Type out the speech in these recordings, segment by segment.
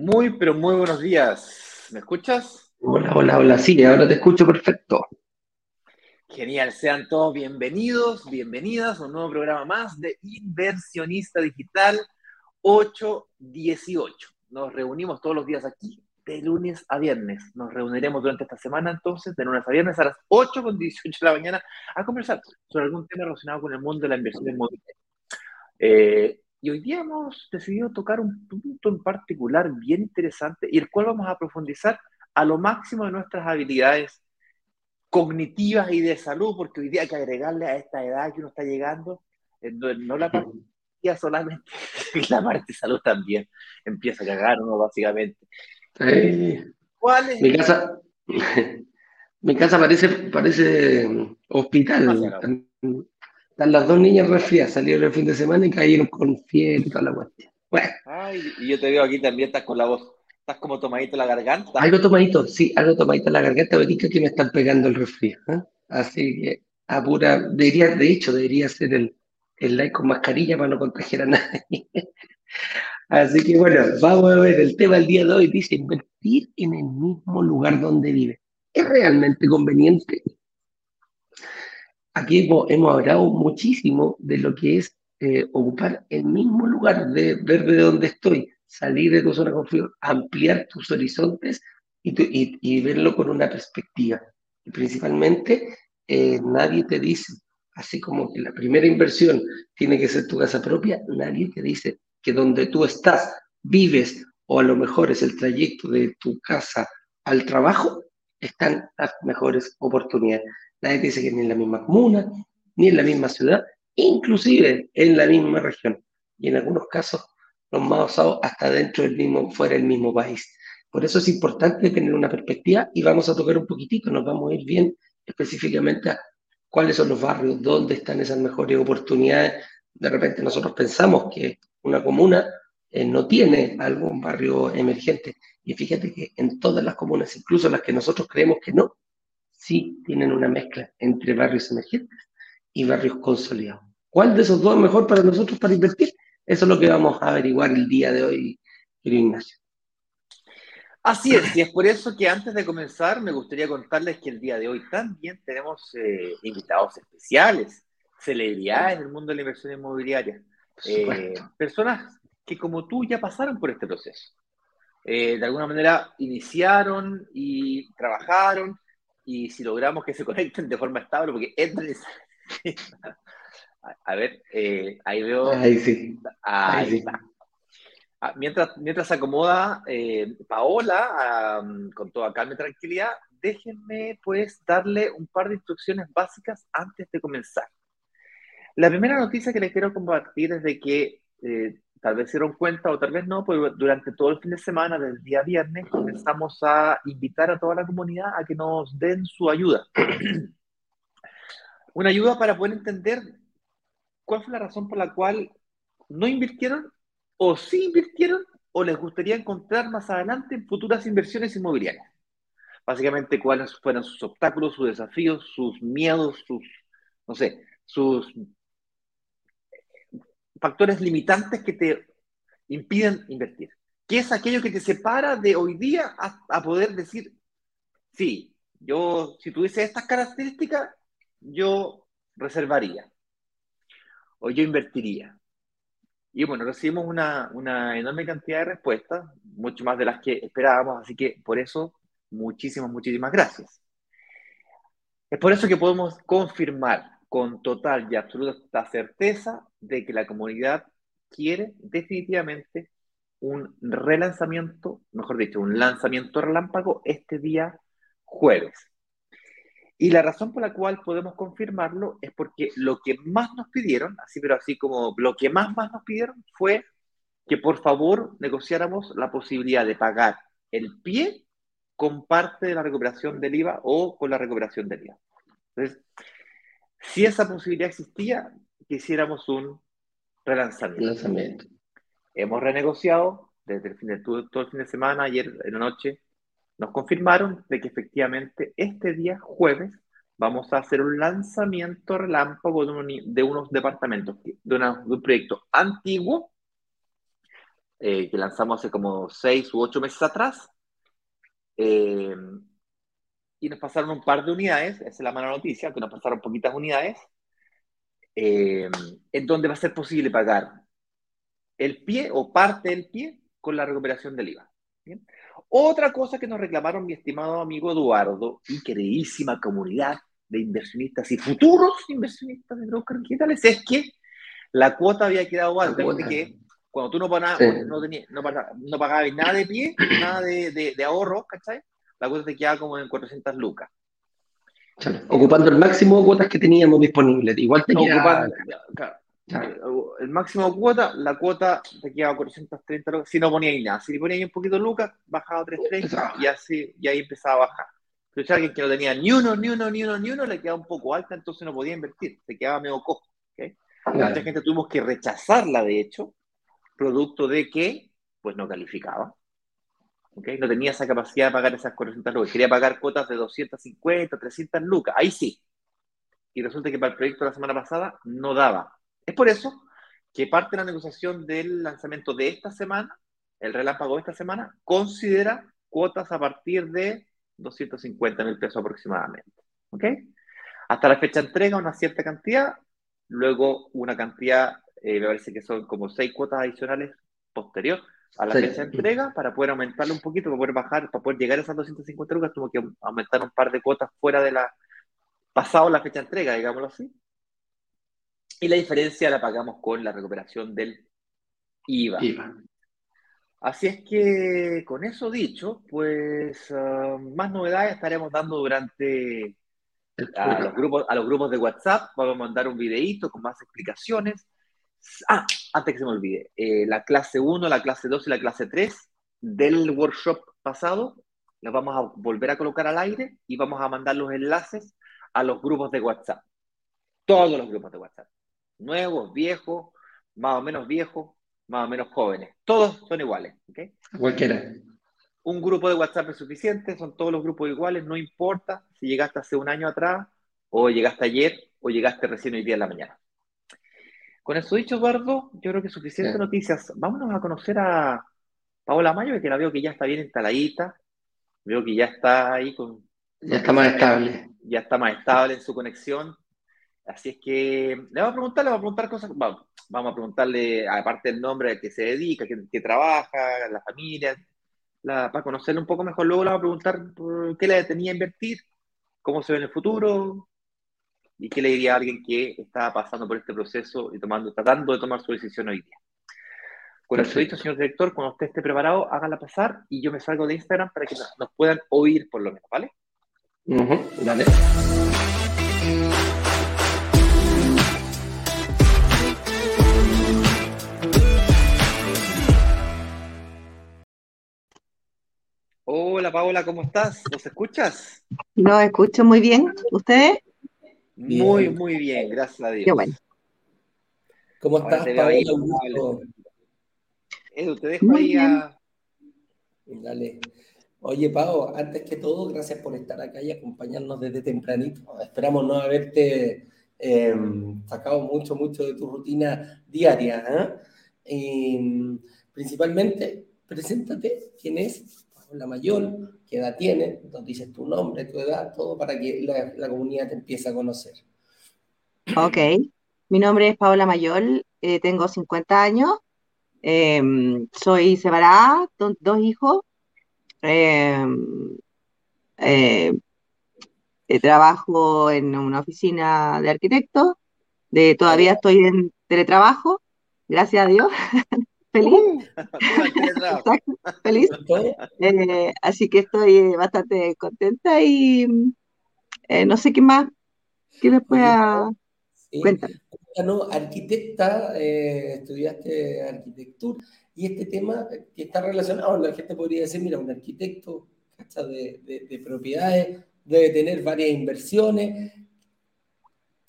Muy, pero muy buenos días. ¿Me escuchas? Hola, hola, hola. Sí, ahora te escucho perfecto. Genial. Sean todos bienvenidos, bienvenidas a un nuevo programa más de Inversionista Digital 818. Nos reunimos todos los días aquí, de lunes a viernes. Nos reuniremos durante esta semana, entonces, de lunes a viernes a las 8 con 18 de la mañana a conversar sobre algún tema relacionado con el mundo de la inversión inmobiliaria. Eh, y hoy día hemos decidido tocar un punto en particular bien interesante y el cual vamos a profundizar a lo máximo de nuestras habilidades cognitivas y de salud, porque hoy día hay que agregarle a esta edad que uno está llegando, no la parte solamente, la parte de salud también empieza a cagar uno básicamente. ¿Cuál es? Mi casa, mi casa parece, parece hospital. Están las dos niñas resfriadas, salieron el fin de semana y cayeron con fiebre y toda la cuestión. Bueno. Ay, y yo te veo aquí también, estás con la voz, estás como tomadito la garganta. Algo tomadito, sí, algo tomadito la garganta, dicho que me están pegando el resfriado. ¿eh? Así que, apura, debería, de hecho, debería ser el, el like con mascarilla para no contagiar a nadie. Así que bueno, vamos a ver, el tema del día de hoy dice invertir en el mismo lugar donde vive. ¿Es realmente conveniente? Aquí hemos, hablado muchísimo de lo que es eh, ocupar el mismo lugar, de ver de dónde estoy, salir de tu zona de confort, ampliar tus horizontes y, verlo con una perspectiva. Y principalmente, eh, nadie te dice, así como que la primera inversión tiene que ser tu casa propia, nadie te dice que donde tú estás, vives, o a lo mejor es el trayecto de tu casa al trabajo, están las mejores oportunidades. Nadie dice que ni en la misma comuna, ni en la misma ciudad, inclusive en la misma región. Y en algunos casos, los más usados hasta dentro del mismo, fuera del mismo país. Por eso es importante tener una perspectiva y vamos a tocar un poquitito, nos vamos a ir bien específicamente a cuáles son los barrios, dónde están esas mejores oportunidades. De repente nosotros pensamos que una comuna eh, no tiene algún barrio emergente. Y fíjate que en todas las comunas, incluso las que nosotros creemos que no, sí tienen una mezcla entre barrios emergentes y barrios consolidados. ¿Cuál de esos dos es mejor para nosotros para invertir? Eso es lo que vamos a averiguar el día de hoy, querido Ignacio. Así es, y es por eso que antes de comenzar me gustaría contarles que el día de hoy también tenemos eh, invitados especiales, celebridades en el mundo de la inversión inmobiliaria, eh, personas que como tú ya pasaron por este proceso. Eh, de alguna manera iniciaron y trabajaron y si logramos que se conecten de forma estable, porque entran A ver, eh, ahí veo. Ahí sí. Ahí, está. Ah, mientras, mientras se acomoda eh, Paola, con toda calma y tranquilidad, déjenme pues darle un par de instrucciones básicas antes de comenzar. La primera noticia que les quiero compartir es de que eh, tal vez se dieron cuenta o tal vez no, pues durante todo el fin de semana, del día viernes, comenzamos a invitar a toda la comunidad a que nos den su ayuda. Una ayuda para poder entender cuál fue la razón por la cual no invirtieron o sí invirtieron o les gustaría encontrar más adelante futuras inversiones inmobiliarias. Básicamente, cuáles fueron sus obstáculos, sus desafíos, sus miedos, sus, no sé, sus factores limitantes que te impiden invertir. ¿Qué es aquello que te separa de hoy día a, poder decir, sí, yo, si tuviese estas características, yo reservaría o yo invertiría? Y bueno, recibimos una, una, enorme cantidad de respuestas, mucho más de las que esperábamos, así que por eso, muchísimas, muchísimas gracias. Es por eso que podemos confirmar con total y absoluta certeza de que la comunidad quiere definitivamente un relanzamiento, mejor dicho, un lanzamiento relámpago este día jueves. Y la razón por la cual podemos confirmarlo es porque lo que más nos pidieron, así pero así como lo que más más nos pidieron fue que por favor negociáramos la posibilidad de pagar el pie con parte de la recuperación del IVA o con la recuperación del IVA. Entonces, si esa posibilidad existía, quisiéramos un relanzamiento. Hemos renegociado desde el fin de todo, el fin de semana, ayer en la noche, nos confirmaron de que efectivamente este día, jueves, vamos a hacer un lanzamiento relámpago de, unos departamentos, de, de un proyecto antiguo, eh, que lanzamos hace como seis u ocho meses atrás. Eh, y nos pasaron un par de unidades, esa es la mala noticia, que nos pasaron poquitas unidades, eh, en donde va a ser posible pagar el pie o parte del pie con la recuperación del IVA. Otra cosa que nos reclamaron mi estimado amigo Eduardo y queridísima comunidad de inversionistas y futuros inversionistas de brokers digitales es que la cuota había quedado alta, que cuando tú no pagabas, no, no, pagabas nada de pie, nada de, de, de ahorro, ¿cachai? La cuota te quedaba como en 400 lucas. Ocupando el máximo de cuotas que teníamos disponibles. Igual te El máximo de cuota, la cuota te quedaba 430 lucas. Si no ponías nada, si le ponías un poquito lucas, bajaba a 330 y así, y ahí empezaba a bajar. Pero si alguien que no tenía ni uno, ni uno, ni uno, ni uno, le quedaba un poco alta, entonces no podía invertir, se quedaba medio cojo. Mucha gente tuvimos que rechazarla, de hecho, producto de que pues no calificaba. ¿Okay? No tenía esa capacidad de pagar esas 400 lucas. Quería pagar cuotas de 250, 300 lucas. Ahí sí. Y resulta que para el proyecto de la semana pasada no daba. Es por eso que parte de la negociación del lanzamiento de esta semana, el relámpago de esta semana, considera cuotas a partir de 250 mil pesos aproximadamente. ¿Ok? Hasta la fecha entrega una cierta cantidad, luego una cantidad eh, me parece que son como seis cuotas adicionales posterior a la fecha de entrega para poder aumentarlo un poquito, para poder bajar, para poder llegar a esas 250 lucas, tuvo que aumentar un par de cuotas fuera de la, pasado la fecha de entrega, digámoslo así. Y la diferencia la pagamos con la recuperación del IVA. Así es que con eso dicho, pues ah, más novedades estaremos dando durante a los, grupos, a los grupos de WhatsApp. Vamos a mandar un videito con más explicaciones. Ah, antes que se me olvide, eh, la clase 1, la clase 2 y la clase 3 del workshop pasado las vamos a volver a colocar al aire y vamos a mandar los enlaces a los grupos de WhatsApp. Todos los grupos de WhatsApp. Nuevos, viejos, más o menos viejos, más o menos jóvenes. Todos son iguales. Cualquiera. Un grupo de WhatsApp es suficiente, son todos los grupos iguales, no importa si llegaste hace un año atrás, o llegaste ayer, o llegaste recién hoy día en la mañana. Con eso dicho, Eduardo, yo creo que suficientes noticias. Vámonos a conocer a Paola Mayo, que la veo que ya está bien instaladita. Veo que ya está ahí con. Ya está más estable. Ya está más estable en su conexión. Así es que le vamos a preguntar, le vamos a preguntar cosas. Vamos, vamos a preguntarle, aparte del nombre a que se dedica, que, que trabaja, la familia, para conocerle un poco mejor. Luego le vamos a preguntar por qué le tenía a invertir, cómo se ve en el futuro, ¿Y qué le diría a alguien que está pasando por este proceso y tomando, tratando de tomar su decisión hoy día? Con eso dicho, señor director, cuando usted esté preparado, hágala pasar y yo me salgo de Instagram para que nos, puedan oír por lo menos, ¿vale? dale. Hola Paola, ¿cómo estás? ¿Nos escuchas? Lo escucho muy bien. ¿Ustedes? Muy, muy bien, gracias a Dios. Qué bueno. ¿Cómo estás, Paola? Edu, te dejo ahí a... Dale. Oye, Pau, antes que todo, gracias por estar acá y acompañarnos desde tempranito. Esperamos no haberte em, sacado mucho, mucho de tu rutina diaria. ¿eh? principalmente, preséntate, quién es Paola Mayor, qué edad tienes, nos dices tu nombre, tu edad, todo para que la, comunidad te empiece a conocer. Ok, mi nombre es Paola Mayol, eh, tengo 50 años, em, soy separada, dos hijos, em, eh, eh, trabajo en una oficina de arquitectos, de, todavía estoy en teletrabajo, gracias a Dios. feliz. Feliz. Eh, así que estoy eh, bastante contenta y eh, no sé qué más que después sí. cuéntame. arquitecta, estudiaste arquitectura y este tema que está relacionado, la gente podría decir, mira, un arquitecto de, de, propiedades debe tener varias inversiones.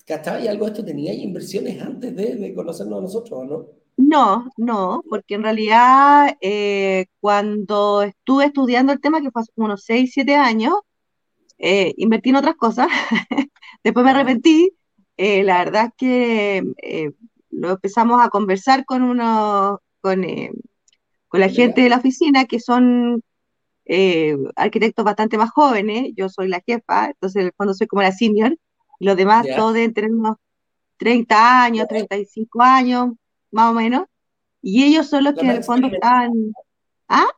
¿Cachai? ¿Algo de esto tenía inversiones antes de, de conocernos a nosotros, no? No, no, porque en realidad eh, cuando estuve estudiando el tema, que fue hace unos 6, 7 años, eh, invertí en otras cosas, después me arrepentí, eh, la verdad es que lo empezamos a conversar con uno, con, con la gente de la oficina, que son eh, arquitectos bastante más jóvenes, yo soy la jefa, entonces en el fondo soy como la senior, y los demás todos deben tener unos 30 años, 35 años, más o menos, y ellos son los que en el fondo están... ¿Ah?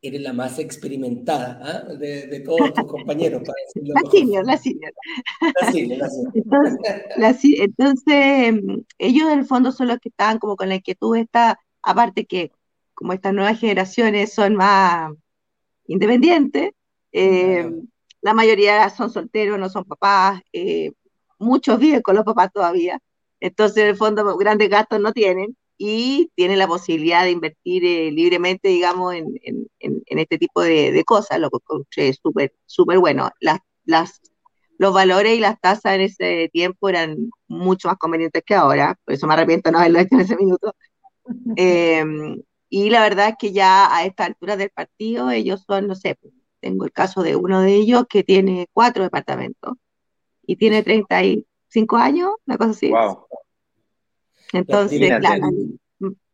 eres la más experimentada ¿ah? de, todos tus compañeros, para decirlo La senior, la senior. La senior, la senior. Entonces, ellos en el fondo son los que están como con la inquietud esta, aparte que como estas nuevas generaciones son más independientes, eh, la mayoría son solteros, no son papás, eh, muchos viven con los papás todavía, entonces en el fondo grandes gastos no tienen, y tiene la posibilidad de invertir eh, libremente, digamos, en, este tipo de, cosas, lo que es súper súper bueno. Las, las, los valores y las tasas en ese tiempo eran mucho más convenientes que ahora, por eso me arrepiento no haberlo hecho en ese minuto. Em, y la verdad es que ya a esta altura del partido, ellos son, no sé, tengo el caso de uno de ellos que tiene cuatro departamentos y tiene 35 años, una cosa así. Wow. Entonces, claro,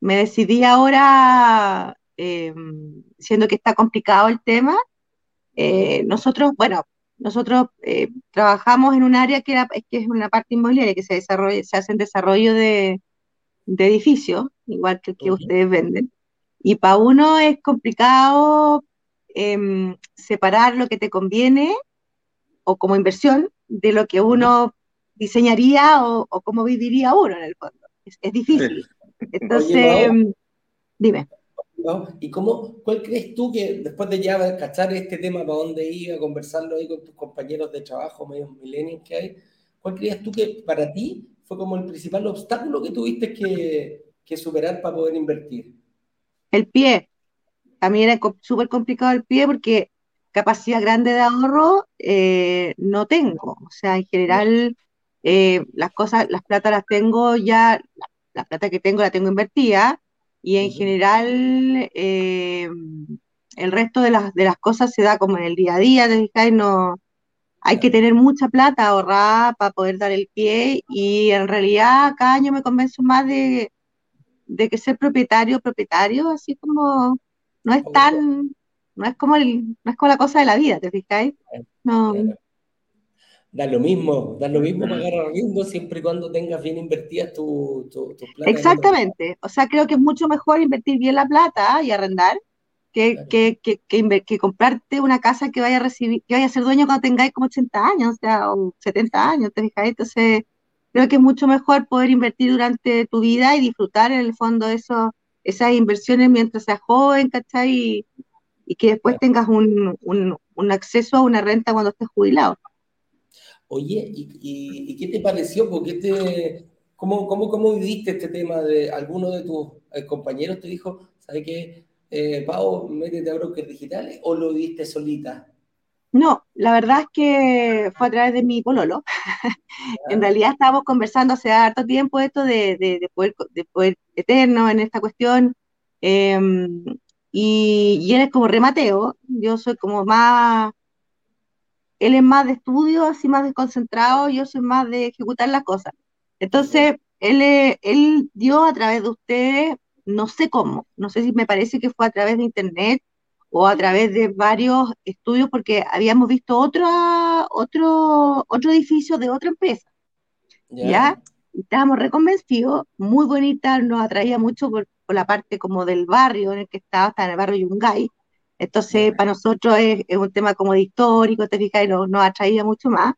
me decidí ahora, em, siendo que está complicado el tema, eh, nosotros, bueno, nosotros eh, trabajamos en un área que, que es una parte inmobiliaria que se desarrolla, se hace en desarrollo de, edificios, igual que el que ustedes venden. Y para uno es complicado em, separar lo que te conviene o como inversión de lo que uno diseñaría o, o cómo viviría uno en el fondo es, difícil. Entonces, dime. ¿Y cómo, cuál crees tú que después de ya cachar este tema para dónde iba, conversarlo ahí con tus compañeros de trabajo, medios millennials que hay, cuál creías tú que para ti fue como el principal obstáculo que tuviste que, que superar para poder invertir? El pie. A mí era súper complicado el pie porque capacidad grande de ahorro eh, no tengo. O sea, en general, eh, las cosas, las plata las tengo ya, la, plata que tengo la tengo invertida y en general eh, el resto de las, de las cosas se da como en el día a día, ¿te No, hay que tener mucha plata ahorrada para poder dar el pie y en realidad cada año me convenzo más de, de que ser propietario, propietario, así como no es tan, no es como el, no es como la cosa de la vida, ¿te fijáis? No da lo mismo, da lo mismo pagar arriendo siempre y cuando tengas bien invertidas tu, tu, plata. Exactamente, o sea, creo que es mucho mejor invertir bien la plata y arrendar que, que, que, que, comprarte una casa que vaya a recibir, que vaya a ser dueño cuando tengáis como 80 años, o sea, o 70 años, ¿te Entonces, creo que es mucho mejor poder invertir durante tu vida y disfrutar en el fondo eso, esas inversiones mientras seas joven, ¿cachai? Y, y que después tengas un, un, un acceso a una renta cuando estés jubilado. Oye, ¿y, qué te pareció? Porque te, cómo, cómo, ¿Cómo viviste este tema? de ¿Alguno de tus eh, compañeros te dijo, ¿sabes qué, eh, Pau, métete a brokers digitales o lo viste solita? No, la verdad es que fue a través de mi pololo. en realidad estábamos conversando hace harto tiempo esto de, de, poder, de poder eterno en esta cuestión. Em, y, y él es como remateo, yo soy como más él es más de estudio, así más desconcentrado, yo soy más de ejecutar las cosas. Entonces, él, él dio a través de ustedes, no sé cómo, no sé si me parece que fue a través de internet o a través de varios estudios, porque habíamos visto otro, otro, otro edificio de otra empresa. ¿Ya? Estábamos reconvencidos, muy bonita, nos atraía mucho por, por, la parte como del barrio en el que estaba, está en el barrio Yungay, entonces, para nosotros es, un tema como de histórico, te fijas, y nos, nos atraía mucho más.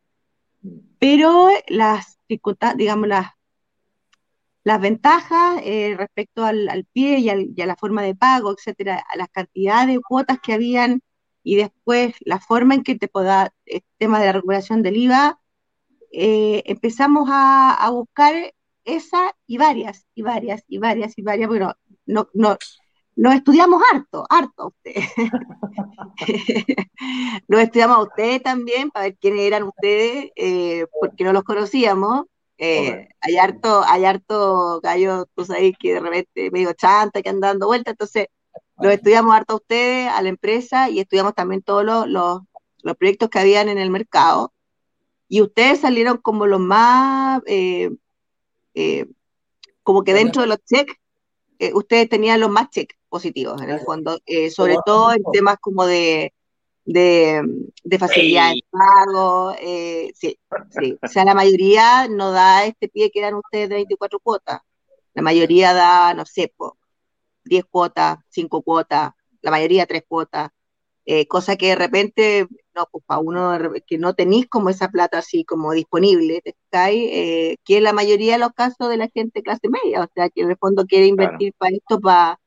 Pero las dificultades, digamos, las, las ventajas eh, respecto al, pie y, a la forma de pago, etcétera, a las cantidades de cuotas que habían y después la forma en que te pueda, el tema de la recuperación del IVA, eh, empezamos a, a, buscar esa y varias, y varias, y varias, y varias, bueno, no, no, lo estudiamos harto, harto ustedes. lo estudiamos a ustedes también para ver quiénes eran ustedes, eh, porque no los conocíamos. Eh, hay harto, hay harto gallo, tú sabes que de repente medio chanta que andan dando vueltas, entonces lo estudiamos harto a ustedes, a la empresa, y estudiamos también todos los, los, proyectos que habían en el mercado. Y ustedes salieron como los más, eh, como que dentro de los check eh, ustedes tenían los más check positivos en el fondo, eh, sobre todo en temas como de, de, de facilidad de pago. eh, sí, sí. O sea, la mayoría no da este pie que dan ustedes de 24 cuotas. La mayoría da, no sé, po, 10 cuotas, 5 cuotas, la mayoría 3 cuotas. eh, cosa que de repente, no, pues para uno que no tenéis como esa plata así como disponible. Eh, que es la mayoría de los casos de la gente clase media, o sea, que en el fondo quiere invertir para esto, para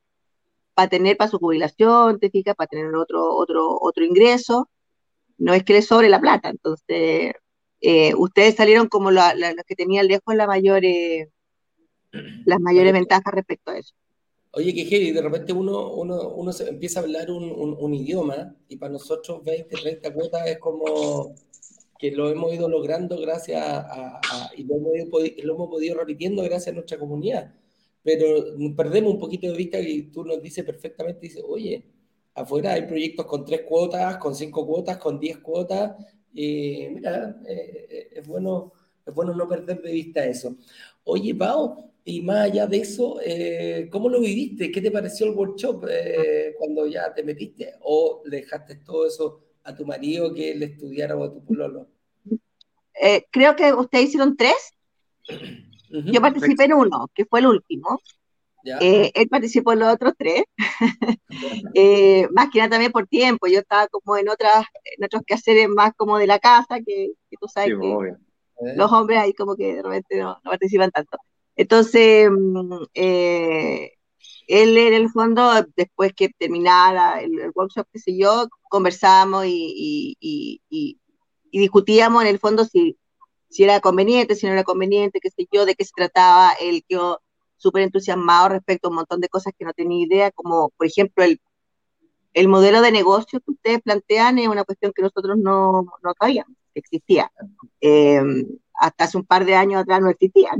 para tener para su jubilación, te fijas, para tener otro, otro, otro ingreso, no es que le sobre la plata. Entonces, eh, ustedes salieron como la- la- los que tenían lejos la mayor, eh, las mayores ventajas respecto a eso. Oye, que de repente uno, uno, uno se empieza a hablar un, un- un idioma y para nosotros 20, 30 cuotas es como que lo hemos ido logrando gracias a, a- y lo hemos, ido lo hemos podido repitiendo gracias a nuestra comunidad. Pero perdemos un poquito de vista y tú nos dices perfectamente, dices, oye, afuera hay proyectos con tres cuotas, con cinco cuotas, con diez cuotas. Y mira, eh, es bueno, es bueno no perder de vista eso. Oye, Pau, y más allá de eso, eh, ¿cómo lo viviste? ¿Qué te pareció el workshop eh, cuando ya te metiste? ¿O le dejaste todo eso a tu marido que él estudiara o a tu pololo? Eh, creo que ustedes hicieron tres, Ujú, yo participé en uno, que fue el último, Eh, él participó en los otros tres, Eh, más que nada también por tiempo, yo estaba como en otras, en otros quehaceres más como de la casa, que, que tú sabes Sí, que. ¿eh? los hombres ahí como que de repente no, no participan tanto. Entonces, mm, eh, él en el fondo, después que terminara el, el workshop, qué sé yo, conversábamos y, y- y- y- y discutíamos en el fondo si, si era conveniente, si no era conveniente, qué sé yo, de qué se trataba. Él quedó súper entusiasmado respecto a un montón de cosas que no tenía idea, como por ejemplo el, el modelo de negocio que ustedes plantean es una cuestión que nosotros no, no sabíamos que existía. Eh, hasta hace un par de años atrás no existían.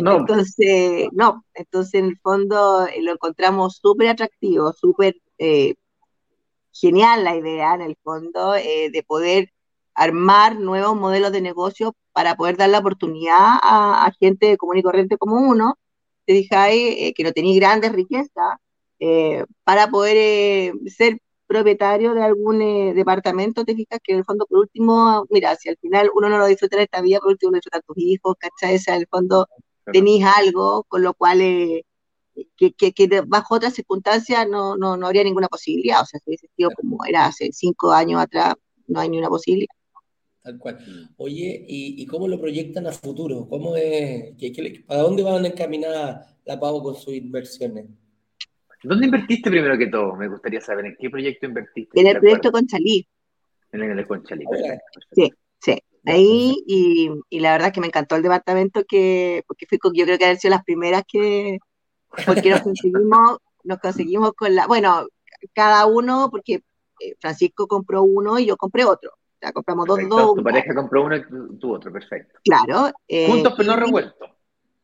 No, Entonces, no, entonces en el fondo eh, lo encontramos súper atractivo, súper eh, genial la idea en el fondo eh, de poder armar nuevos modelos de negocio para poder dar la oportunidad a, a gente común y corriente como uno, te fijáis, eh, que no tenía grandes riquezas, eh, para poder eh, ser propietario de algún departamento, te fijas que en el fondo, por último, mira, si al final uno no lo disfruta en esta vida, por último lo disfrutan tus hijos, ¿cachai? O sea, en el fondo tenéis algo con lo cual que, que, que de- bajo otras circunstancias no, no, no habría ninguna posibilidad. O sea, si hubiese sido como era hace cinco años atrás, no hay ni una posibilidad. Tal cual. Oye, ¿y, y cómo lo proyectan a futuro? ¿Cómo es, qué- qué le- ¿Para dónde van encaminadas la Pau con sus inversiones? ¿Dónde invertiste primero que todo? Me gustaría saber en qué proyecto invertiste. En el proyecto acuerdas. Conchalí, En el de Conchalí. Perfecto. sí, ahí, y, y la verdad que me encantó el departamento que, porque fui con, yo creo que han sido las primeras que, porque nos conseguimos, nos conseguimos con la, bueno, cada uno, porque eh, Francisco compró uno y yo compré otro. Compramos dos, Perfecto. dos, Tu pareja compró uno y tú, tú otro, perfecto. claro. eh, Juntos pero no revueltos.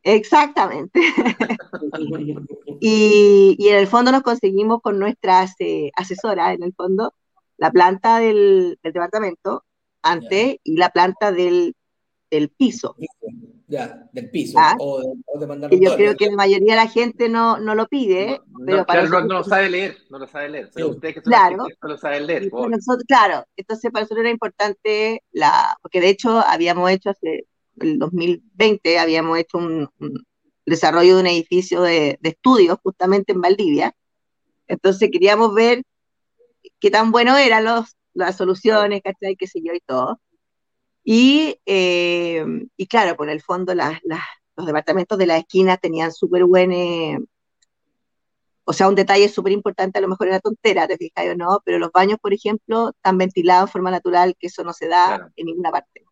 Exactamente. Y, y en el fondo nos conseguimos con nuestras eh, asesoras, en el fondo, la planta del, del departamento antes y la planta del, del piso. Ya, del piso. Ah. O, de- o de Que yo creo que la mayoría de la gente no, no lo pide, No, pero no, para claro, no, nosotros, no lo sabe leer, no lo sabe leer. Pero Sí. ustedes que son Claro. lo saben leer. nosotros- claro, entonces para nosotros era importante, la, porque de hecho habíamos hecho hace el 2020, habíamos hecho un, un desarrollo de un edificio de, de estudios justamente en Valdivia, entonces queríamos ver qué tan bueno eran los, las soluciones, ¿cachai? qué sé yo y todo. Y, eh, y claro, por el fondo las, las- los departamentos de la esquina tenían súper buen, eh, o sea, un detalle súper importante, a lo mejor era tontera, te fijas o no, pero los baños, por ejemplo, están ventilados de forma natural, que eso no se da Claro. en ninguna parte.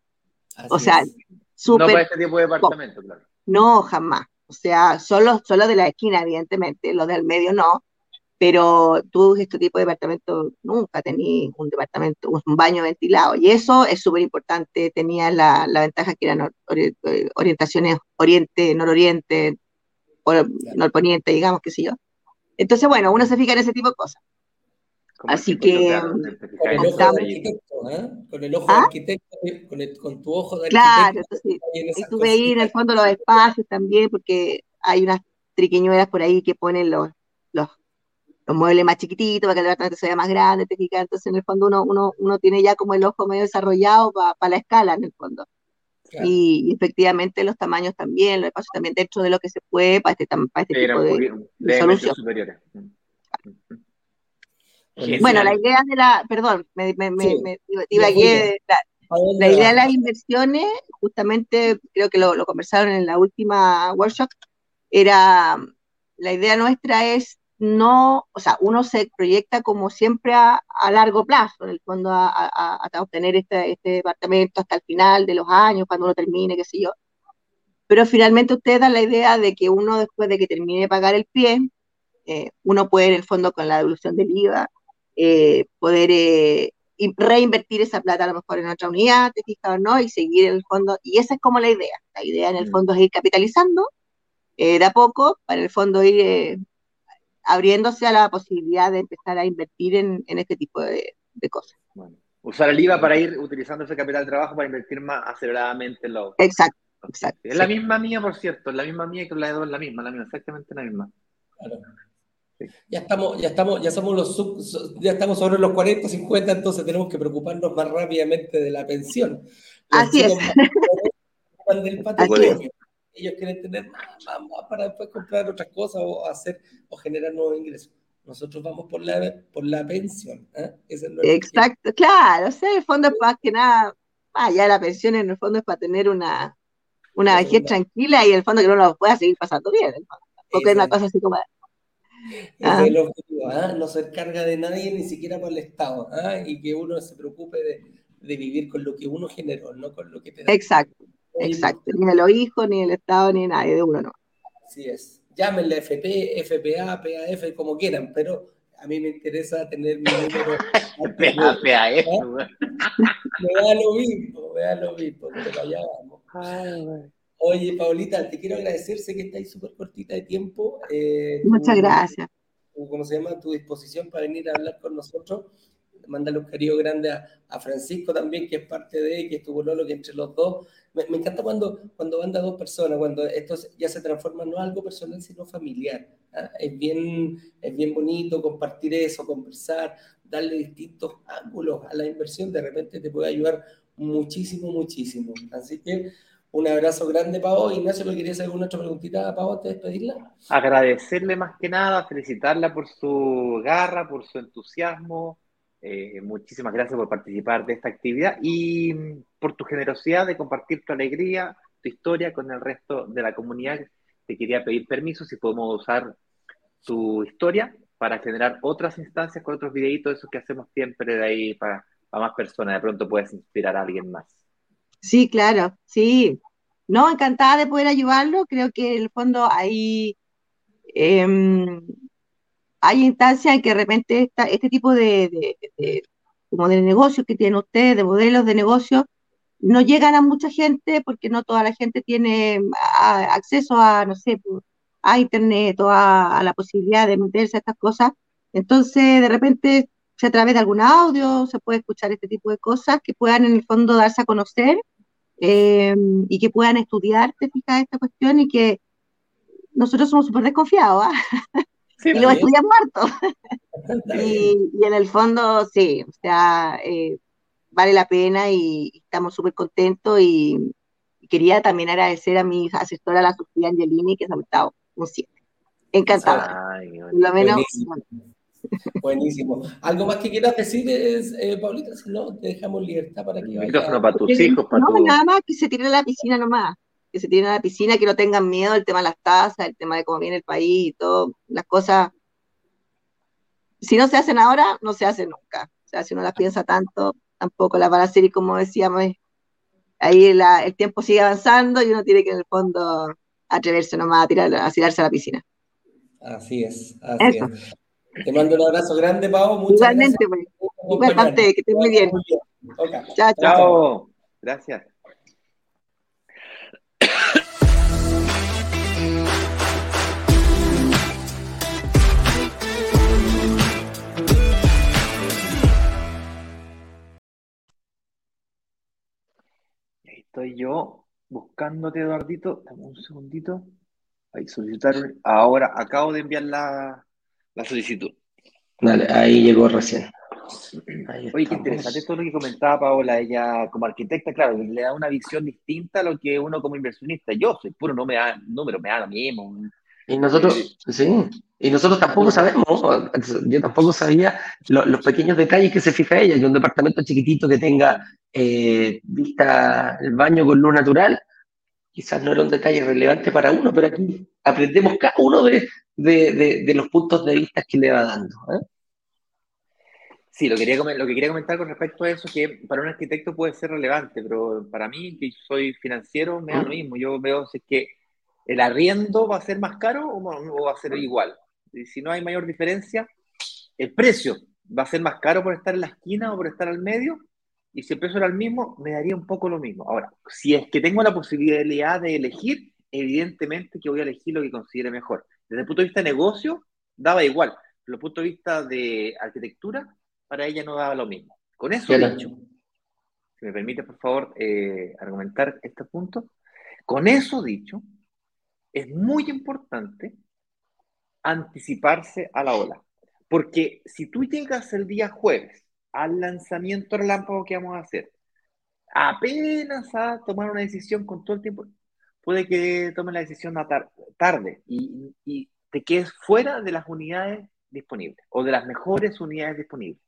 Así O sea, es. No súper, para este tipo de departamento, claro. no, jamás. O sea, solo, solo de la esquina, evidentemente, los del medio no, pero tú, este tipo de departamento, nunca tenías un departamento, un baño ventilado. Y eso es súper importante. Tenía la, la ventaja que eran eh, orientaciones oriente, nororiente, or- norponiente, digamos, qué sé yo. Entonces, bueno, uno se fija en ese tipo de cosas. Como Así que, claro, Con el ojo arquitecto, ¿eh? Con el ojo ¿Ah? de arquitecto, con, el- con tu ojo de Claro, arquitecto. en y tú veis en el fondo los espacios también, porque hay unas triquiñuelas por ahí que ponen los, los, los muebles más chiquititos para que el departamento se vea más grande, ¿te fijas? Entonces, en el fondo, uno, uno, uno tiene ya como el ojo medio desarrollado para la escala, en el fondo. Claro. Y, y efectivamente los tamaños también, los espacios también dentro de lo que se puede para este, para este tipo de, de solución. superiores. Bueno, la idea de la, perdón, me, me, me, Sí. me divagué, la, ¿A dónde La idea de las inversiones, justamente creo que lo, lo conversaron en la última workshop, era, la idea nuestra es no, o sea, uno se proyecta como siempre a, a largo plazo, en el fondo, a, a- a- obtener este, este departamento hasta el final de los años, cuando uno termine, qué sé yo. Pero finalmente ustedes dan la idea de que uno después de que termine de pagar el pie, eh, uno puede en el fondo con la devolución del IVA, eh, poder eh, reinvertir esa plata a lo mejor en otra unidad, te fijas o no, y seguir en el fondo, y esa es como la idea. La idea en el Mm. fondo es ir capitalizando eh, de a poco, para en el fondo ir eh, abriéndose a la posibilidad de empezar a invertir en, en este tipo de, de cosas. Bueno, usar el IVA para ir utilizando ese capital de trabajo para invertir más aceleradamente en los. Exacto, exacto. Es la misma mía, por cierto, es la misma mía que la de dos, la misma, la misma, exactamente la misma. Claro. Sí. Ya estamos, ya estamos, ya somos los sub- ya estamos sobre los 40, 50, entonces tenemos que preocuparnos más rápidamente de la pensión. Los Así es. más del patrimonio. Ellos quieren tener más, más, más para después comprar otras cosas o hacer o generar nuevos ingresos. Nosotros vamos por la, por la pensión. ¿eh? Es Exacto, claro, o sea, el fondo es más que nada, de la pensión, en el fondo es para tener una, una vejez tranquila y en el fondo que uno lo pueda seguir pasando bien, porque es una cosa así como, Ah. es el objetivo, ¿ah? no ser carga de nadie, ni siquiera por el Estado, ¿ah? y que uno se preocupe de, de vivir con lo que uno generó, no con lo que te da. exacto, exacto, ni de los hijos, ni del Estado, ni de nadie, de uno no. Así es. Llámenle FP, FPA, PAF, como quieran, pero a mí me interesa tener mi número. Fea, eso, ¿Ah? me da lo mismo, me da lo mismo, pero allá vamos. Oye, Paulita, te quiero agradecer, sé que estáis súper cortita de tiempo. eh, Muchas tu- gracias. tu- ¿Cómo se llama? Tu disposición para venir a hablar con nosotros. Mándale un cariño grande a, a Francisco también, que es parte de, que estuvo Lolo, que entre los dos. Me, encanta cuando, cuando van de dos personas, cuando esto ya se transforma no algo personal, sino familiar. ¿ah? Es, bien, es bien bonito compartir eso, conversar, darle distintos ángulos a la inversión. De repente te puede ayudar muchísimo, muchísimo. Así que un abrazo grande, Pau. Ignacio, ¿le querías hacer alguna otra preguntita a Pau antes de despedirla? Agradecerle más que nada, felicitarla por su garra, por su entusiasmo. Eh, muchísimas gracias por participar de esta actividad y mm, por tu generosidad de compartir tu alegría, tu historia con el resto de la comunidad. Te quería pedir permiso si podemos usar tu historia para generar otras instancias con otros videitos, esos que hacemos siempre de ahí para, más personas. De pronto puedes inspirar a alguien más. Sí, claro, sí. No, encantada de poder ayudarlo. Creo que en el fondo hay, em, hay instancias en que de repente este tipo de, como de negocios que tienen ustedes, de modelos de negocio, no llegan a mucha gente porque no toda la gente tiene acceso a, no sé, pues, a internet o a, la posibilidad de meterse a estas cosas. Entonces, de repente, si a través de algún audio se puede escuchar este tipo de cosas que puedan en el fondo darse a conocer eh, y que puedan estudiar, te esta cuestión y que nosotros somos súper desconfiados, ¿ah? Sí, Y lo bien. estudiamos harto. Está bien. Y, y en el fondo, sí, o sea, eh, vale la pena y estamos súper contentos y, y quería también agradecer a mi asesora, la Sofía Angelini, que se ha estado un 7. Encantada. Ay, Por lo menos, Buenísimo. Buenísimo. ¿Algo más que quieras decir, es, eh, Paulita? Si no, te dejamos libertad para que El micrófono para tus hijos, para no, tu... nada más que se tiren a la piscina nomás, que se tiren a la piscina, que no tengan miedo el tema de las tasas, el tema de cómo viene el país y todo, las cosas, si no se hacen ahora, no se hacen nunca. O sea, si uno las piensa tanto, tampoco las van a hacer y como decíamos, ahí la- el tiempo sigue avanzando y uno tiene que en el fondo atreverse nomás a, tirar, a tirarse a la piscina. Así es, así Eso. es. Te mando un abrazo grande, Pau. Muchas Igualmente, pues. gracias. por Igualmente, que estés muy bien. Chao. Chao. Gracias. Estoy yo buscándote, Eduardito. Dame un segundito. Ahí solicitaron. Ahora acabo de enviar la, la solicitud. Dale, ahí llegó recién. Ahí Oye, qué interesante esto lo que comentaba Paola, ella como arquitecta, claro, le da una visión distinta a lo que uno como inversionista. Yo soy puro, no me da número, me da lo mismo. Y nosotros, sí, y nosotros tampoco sabemos, yo tampoco sabía los pequeños detalles que se fija ella, que un departamento chiquitito que tenga eh, vista el baño con luz natural, quizás no era un detalle relevante para uno, pero aquí aprendemos cada uno de, de, de, los puntos de vista que le va dando. ¿eh? Sí, lo, quería, lo que quería comentar con respecto a eso, que para un arquitecto puede ser relevante, pero para mí, que soy financiero, me da lo mismo. Yo veo si es que el arriendo va a ser más caro o va a ser igual. Y si no hay mayor diferencia, el precio va a ser más caro por estar en la esquina o por estar al medio, y si el precio era el mismo, me daría un poco lo mismo. Ahora, si es que tengo la posibilidad de elegir, evidentemente que voy a elegir lo que considere mejor. Desde el punto de vista de negocio, daba igual. Desde el punto de vista de arquitectura, para ella no daba lo mismo. Con eso dicho, si me permite, por favor, eh, argumentar este punto, con eso dicho, es muy importante anticiparse a la ola. Porque si tú llegas el día jueves al lanzamiento relámpago que vamos a hacer, apenas a tomar una decisión con todo el tiempo, puede que tomes la decisión tarde y, y te quedes fuera de las unidades disponibles o de las mejores unidades disponibles.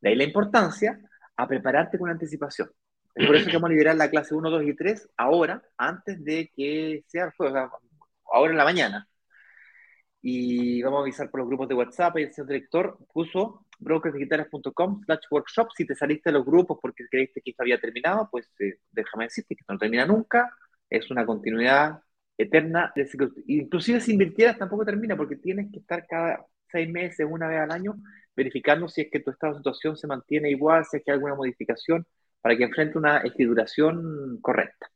De ahí la importancia a prepararte con anticipación. Es por eso que vamos a liberar la clase 1, 2 y 3 ahora, antes de que sea el jueves, ahora en la mañana. Y vamos a avisar por los grupos de WhatsApp. Y el señor director puso brokersdigitales.com slash workshop. Si te saliste de los grupos porque creíste que esto había terminado, pues eh, déjame decirte que esto no termina nunca. Es una continuidad eterna. Inclusive si invirtieras tampoco termina porque tienes que estar cada seis meses, una vez al año, verificando si es que tu estado de situación se mantiene igual, si es que hay alguna modificación, para que enfrente una escrituración correcta.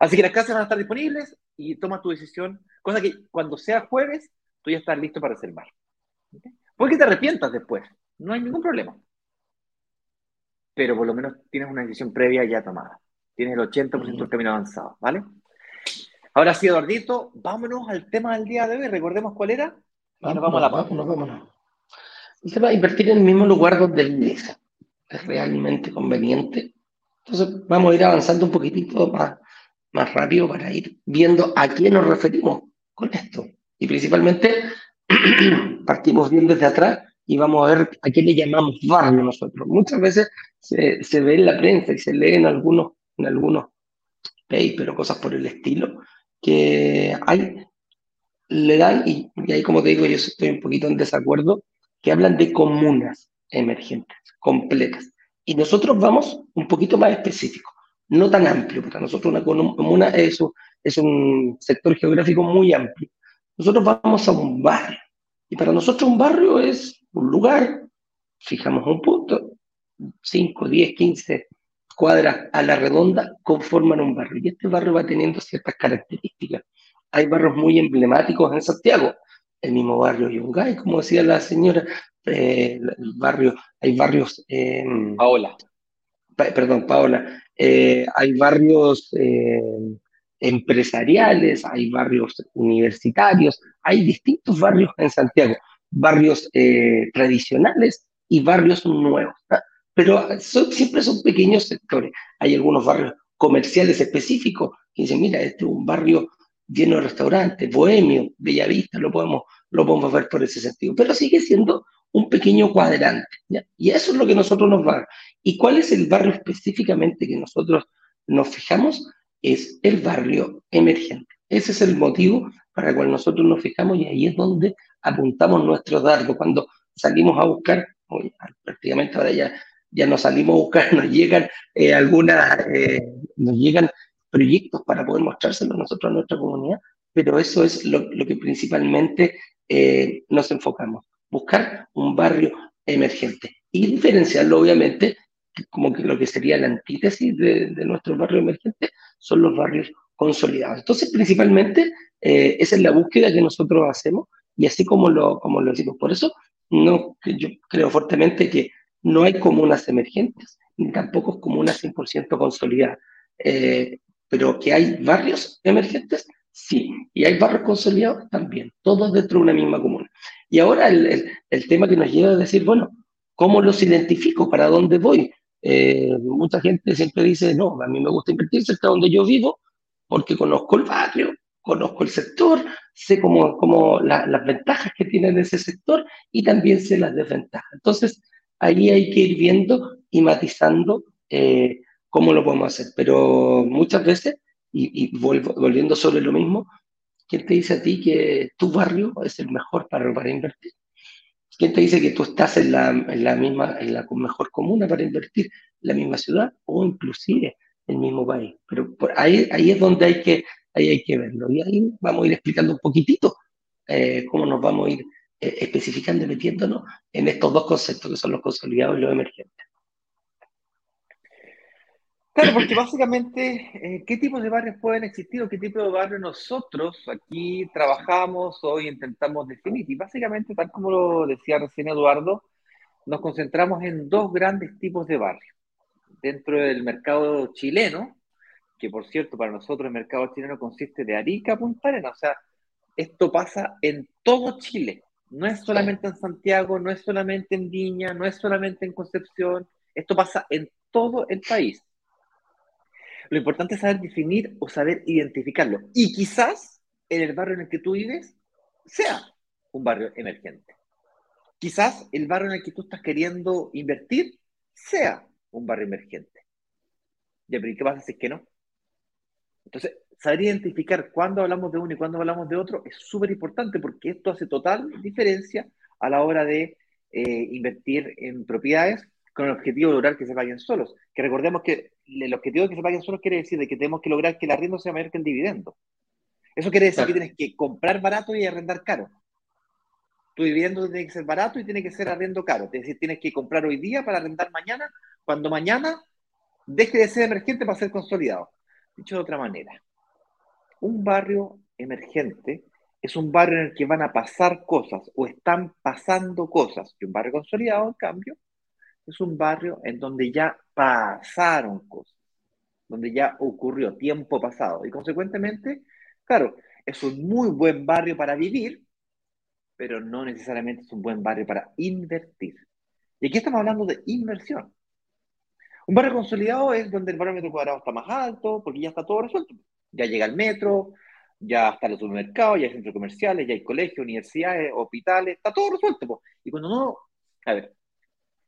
Así que las clases van a estar disponibles y toma tu decisión, cosa que cuando sea jueves, tú ya estás listo para reservar. ¿Okay? Puede que te arrepientas después, no hay ningún problema. Pero por lo menos tienes una decisión previa ya tomada. Tienes el 80% del camino avanzado, ¿vale? Ahora sí, Eduardito, vámonos al tema del día de hoy. Recordemos cuál era. Y nos vamos a la vámonos, vámonos. Se va a invertir en el mismo lugar donde es realmente conveniente. Entonces vamos a ir avanzando un poquitito más, más rápido para ir viendo a qué nos referimos con esto. Y principalmente partimos bien desde atrás y vamos a ver a qué le llamamos barrio nosotros. Muchas veces se, se ve en la prensa y se lee en algunos, en algunos papers o cosas por el estilo, que hay, le dan, y, y ahí como te digo, yo estoy un poquito en desacuerdo, que hablan de comunas emergentes, completas. Y nosotros vamos un poquito más específico, no tan amplio. Para nosotros una comuna es un, es un sector geográfico muy amplio. Nosotros vamos a un barrio. Y para nosotros un barrio es un lugar, fijamos un punto, 5, 10, 15 cuadras a la redonda conforman un barrio. Y este barrio va teniendo ciertas características. Hay barrios muy emblemáticos en Santiago el mismo barrio Yungay, como decía la señora, eh, el barrio, hay barrios... Eh, Paola. perdón, Paola. Eh, hay barrios eh, empresariales, hay barrios universitarios, hay distintos barrios en Santiago, barrios eh, tradicionales y barrios nuevos. Pero son, siempre son pequeños sectores. Hay algunos barrios comerciales específicos que dicen, mira, este es un barrio lleno de restaurantes, bohemio, Bellavista, lo podemos, lo podemos ver por ese sentido, pero sigue siendo un pequeño cuadrante, y eso es lo que nosotros nos va. ¿Y cuál es el barrio específicamente que nosotros nos fijamos? Es el barrio emergente. Ese es el motivo para el cual nosotros nos fijamos y ahí es donde apuntamos nuestros datos. Cuando salimos a buscar, prácticamente ahora ya, ya nos salimos a buscar, nos llegan eh, algunas, eh, nos llegan proyectos para poder mostrárselo nosotros a nuestra comunidad, pero eso es lo, lo que principalmente eh, nos enfocamos, buscar un barrio emergente y diferenciarlo obviamente como que lo que sería la antítesis de, de nuestro barrio emergente son los barrios consolidados. Entonces, principalmente, eh, esa es la búsqueda que nosotros hacemos y así como lo, como lo decimos. Por eso, no, yo creo fuertemente que no hay comunas emergentes, ni tampoco comunas 100% consolidadas. Eh, pero que hay barrios emergentes, Sí, y hay barrios consolidados también, todos dentro de una misma comuna. Y ahora el, el, tema que nos lleva a decir, bueno, ¿cómo los identifico? ¿Para dónde voy? Eh, mucha gente siempre dice, no, a mí me gusta invertir cerca donde yo vivo porque conozco el barrio, conozco el sector, sé cómo, cómo las ventajas que tiene ese sector y también sé las desventajas. Entonces, ahí hay que ir viendo y matizando eh, cómo lo podemos hacer. Pero muchas veces y, volviendo sobre lo mismo, ¿quién te dice a ti que tu barrio es el mejor para invertir? ¿Quién te dice que tú estás en la, en la misma, en la mejor comuna para invertir, la misma ciudad o inclusive el mismo país? Pero ahí, ahí es donde hay que, ahí hay que verlo. Y ahí vamos a ir explicando un poquitito eh, cómo nos vamos a ir eh, especificando y metiéndonos en estos dos conceptos que son los consolidados y los emergentes. Claro, porque básicamente, eh, ¿qué tipos de barrios pueden existir o qué tipo de barrios nosotros aquí trabajamos o intentamos definir? Y básicamente, tal como lo decía recién Eduardo, nos concentramos en dos grandes tipos de barrios. Dentro del mercado chileno, que por cierto para nosotros el mercado chileno consiste de Arica a Punta Arenas, o sea, esto pasa en todo Chile, no es solamente en Santiago, no es solamente en Viña, no es solamente en Concepción, esto pasa en todo el país. Lo importante es saber definir o saber identificarlo. Y quizás en el barrio en el que tú vives sea un barrio emergente. Quizás el barrio en el que tú estás queriendo invertir sea un barrio emergente. Ya, pero ¿y qué pasa si es que no? Entonces, saber identificar cuándo hablamos de uno y cuándo hablamos de otro es súper importante porque esto hace total diferencia a la hora de eh, invertir en propiedades con el objetivo de lograr que se paguen solos. Que recordemos que el objetivo de que se paguen solos quiere decir de que tenemos que lograr que el arriendo sea mayor que el dividendo. Eso quiere decir que tienes que comprar barato y arrendar caro. Tu dividendo tiene que ser barato y tiene que ser arriendo caro. Es decir, tienes que comprar hoy día para arrendar mañana, cuando mañana deje de ser emergente para ser consolidado. Dicho de otra manera, un barrio emergente es un barrio en el que van a pasar cosas o están pasando cosas. Y un barrio consolidado, en cambio, es un barrio en donde ya pasaron cosas, donde ya ocurrió tiempo pasado. Y consecuentemente, claro, es un muy buen barrio para vivir, pero no necesariamente es un buen barrio para invertir. Y aquí estamos hablando de inversión. Un barrio consolidado es donde el barrio metro cuadrado está más alto, porque ya está todo resuelto. Ya llega el metro, ya están los supermercados, ya hay centros comerciales, ya hay colegios, universidades, hospitales, está todo resuelto. Y cuando no, a ver,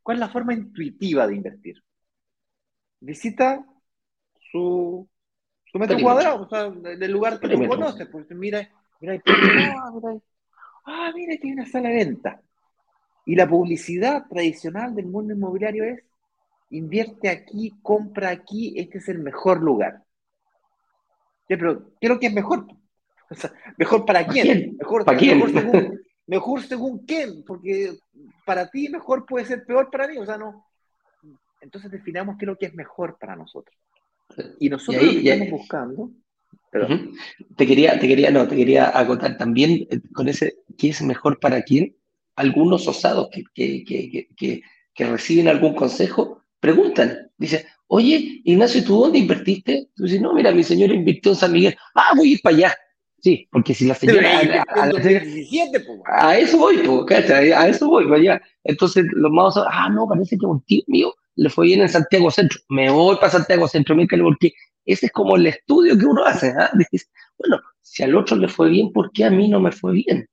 ¿Cuál es la forma intuitiva de invertir? Visita su, su metro cuadrado, o sea, del lugar que tú conoces. Pues mira, mira, ah, mira, ah, mira, hay una sala de venta. Y la publicidad tradicional del mundo inmobiliario es invierte aquí, compra aquí, este es el mejor lugar. pero ¿qué es lo que es mejor? O sea, ¿Mejor para quién? Mejor, ¿Para quién? Mejor mejor según quién, porque para ti mejor puede ser peor para mí, o sea, no. Entonces definamos qué es lo que es mejor para nosotros. Y nosotros lo que estamos buscando. Te quería, te quería, no, te quería agotar también eh, con ese qué es mejor para quién. Algunos osados que, que, que, que reciben algún consejo preguntan, dice, oye, Ignacio, ¿tú dónde invertiste? Tú dices, no, mira, mi señor invirtió en San Miguel. Ah, voy a ir para allá. Sí, porque si la señora. A, eso voy, a eso voy, vaya. Entonces los más, ah, no, parece que un tío mío le fue bien en Santiago Centro. Me voy para Santiago Centro, porque ese es como el estudio que uno hace. ¿ah? bueno, si al otro le fue bien, ¿por qué a mí no me fue bien?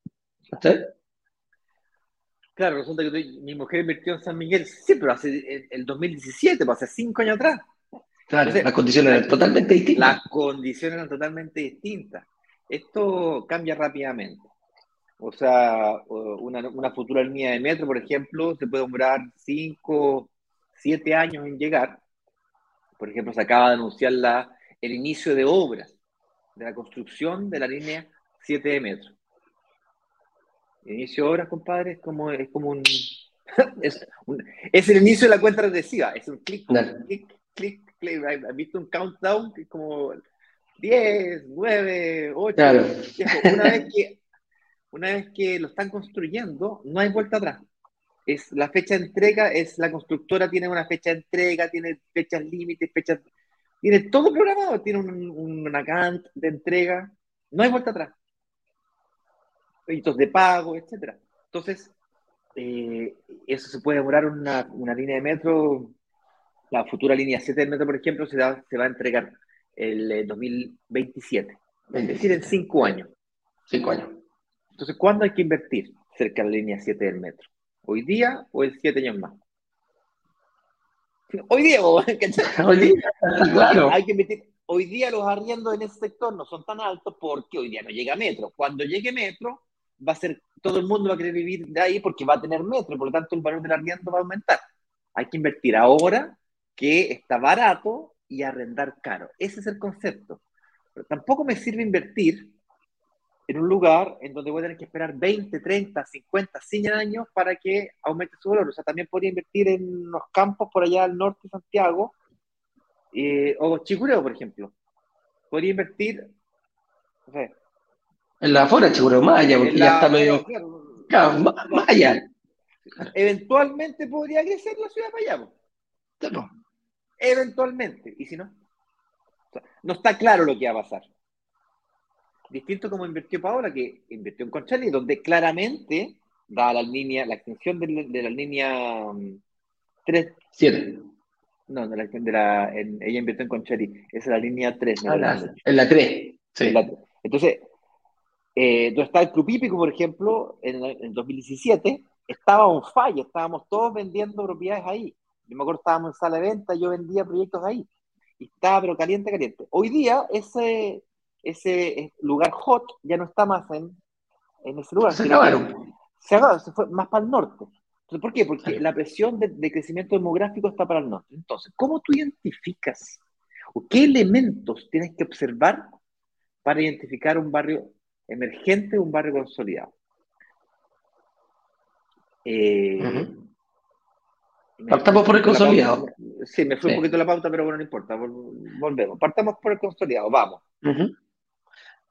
Claro, resulta que mi mujer invirtió en San Miguel, sí, pero hace el 2017, pues, hace cinco años atrás. Claro, las condiciones eran totalmente distintas. Las condiciones eran totalmente distintas. Esto cambia rápidamente. O sea, una, futura línea de metro, por ejemplo, se puede demorar 5, 7 años en llegar. Por ejemplo, se acaba de anunciar la, el inicio de obras de la construcción de la línea 7 de metro. inicio de obras, compadre, es como, es como un, es, el inicio de la cuenta regresiva. Es un clic, clic, clic, clic. ¿Has visto un countdown? Es como 10, 9, 8. Una, vez que, una vez que lo están construyendo, no hay vuelta atrás. Es la fecha de entrega, es la constructora tiene una fecha de entrega, tiene fechas límites, fechas, tiene todo programado, tiene un, una Gantt de entrega No hay vuelta atrás. Hitos de pago, etcétera. Entonces, eh, eso se puede demorar una, una, línea de metro, la futura línea 7 del metro, por ejemplo, se, da, se va a entregar el 2027, es decir, en cinco años. Cinco años. Entonces, ¿cuándo hay que invertir cerca de la línea 7 del metro? ¿Hoy día o en siete años más? Hoy día, hoy día claro. Hay que invertir. Hoy día los arriendos en ese sector no son tan altos porque hoy día no llega metro. Cuando llegue metro, va a ser, todo el mundo va a querer vivir de ahí porque va a tener metro, por lo tanto el valor del arriendo va a aumentar. Hay que invertir ahora que está barato y arrendar caro. Ese es el concepto. Pero tampoco me sirve invertir en un lugar en donde voy a tener que esperar 20, 30, 50, 100 años para que aumente su valor. O sea, también podría invertir en los campos por allá al norte de Santiago, eh, o Chicureo, por ejemplo. Podría invertir, no sé, En la afuera, Chicureo, Maya, porque ya está medio... Claro, Maya. Eventualmente podría crecer la ciudad de Mayabo. Eventualmente. ¿Y si no? no está claro lo que va a pasar distinto como invirtió Paola, que invirtió en Conchalí, donde claramente da la línea, la extensión de, la línea 3. Mm, 7. No, de la, de la, ella invirtió en Conchalí, esa es la línea 3. Ah, en la 3. Sí. Entonces, eh, donde está el Club Hípico, por ejemplo, en, el 2017, estaba un fallo, estábamos todos vendiendo propiedades ahí. Yo me acuerdo, estábamos en sala de venta, yo vendía proyectos ahí. Y estaba, pero caliente, caliente. Hoy día, ese, ese eh, lugar hot ya no está más en, en ese lugar. Se acabaron. Se acabaron, se fue más para el norte. ¿Por qué? Porque la presión de, crecimiento demográfico está para el norte. Entonces, ¿cómo tú identificas o qué elementos tienes que observar para identificar un barrio emergente un barrio consolidado? Eh, Partamos por el consolidado. Sí, me fue un poquito la pauta, pero bueno, no importa. Volvemos. Partamos por el consolidado, vamos.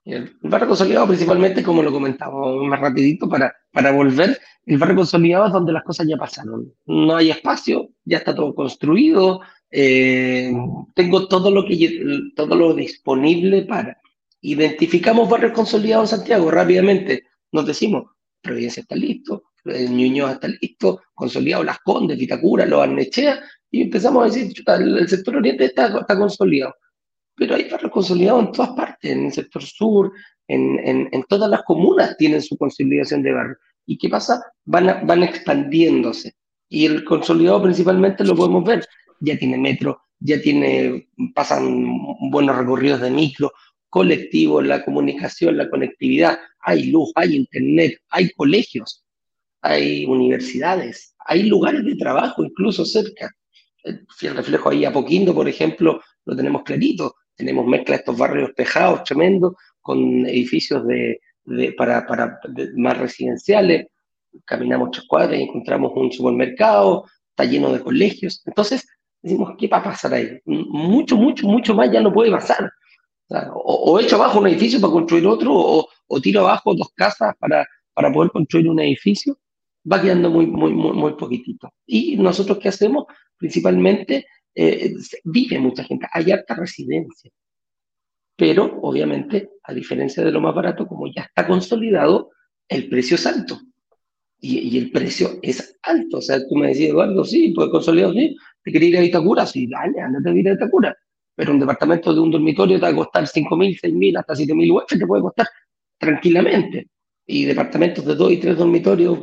El barrio consolidado principalmente, como lo comentaba más rapidito, para, para volver, el barrio consolidado es donde las cosas ya pasaron. No hay espacio, ya está todo construido, eh, tengo todo lo, que, todo lo disponible para. Identificamos barrios consolidados en Santiago rápidamente, nos decimos, Providencia está listo, el Ñuñoa está listo, consolidado Las Condes, Vitacura, Los Arnechea, y empezamos a decir, el sector oriente está, está consolidado pero hay barrios consolidados en todas partes, en el sector sur, en, en, en todas las comunas tienen su consolidación de barrio. ¿Y qué pasa? Van, van expandiéndose. Y el consolidado principalmente lo podemos ver. Ya tiene metro, ya tiene, pasan buenos recorridos de micro, colectivos, la comunicación, la conectividad, hay luz, hay internet, hay colegios, hay universidades, hay lugares de trabajo incluso cerca. El reflejo ahí a Poquindo, por ejemplo, lo tenemos clarito tenemos mezcla de estos barrios tejados tremendos con edificios de, para, para más residenciales. Caminamos tres cuadras y encontramos un supermercado, está lleno de colegios. Entonces, decimos, ¿qué va a pasar ahí? Mucho, mucho, mucho más ya no puede pasar. O, echo abajo un edificio para construir otro, o, o, tiro abajo dos casas para, para poder construir un edificio. Va quedando muy, muy, muy, muy poquitito. ¿Y nosotros qué hacemos? Principalmente eh, vive mucha gente, hay alta residencia. Pero, obviamente, a diferencia de lo más barato, como ya está consolidado, el precio es alto. Y, el precio es alto. O sea, tú me decías, Eduardo, sí, pues consolidado, sí. ¿Te quería ir a Itacura? Sí, dale, andate a ir a Itacura. Pero un departamento de un dormitorio te va a costar 5.000, 6.000, hasta 7.000 UF, te puede costar tranquilamente. Y departamentos de 2 y 3 dormitorios,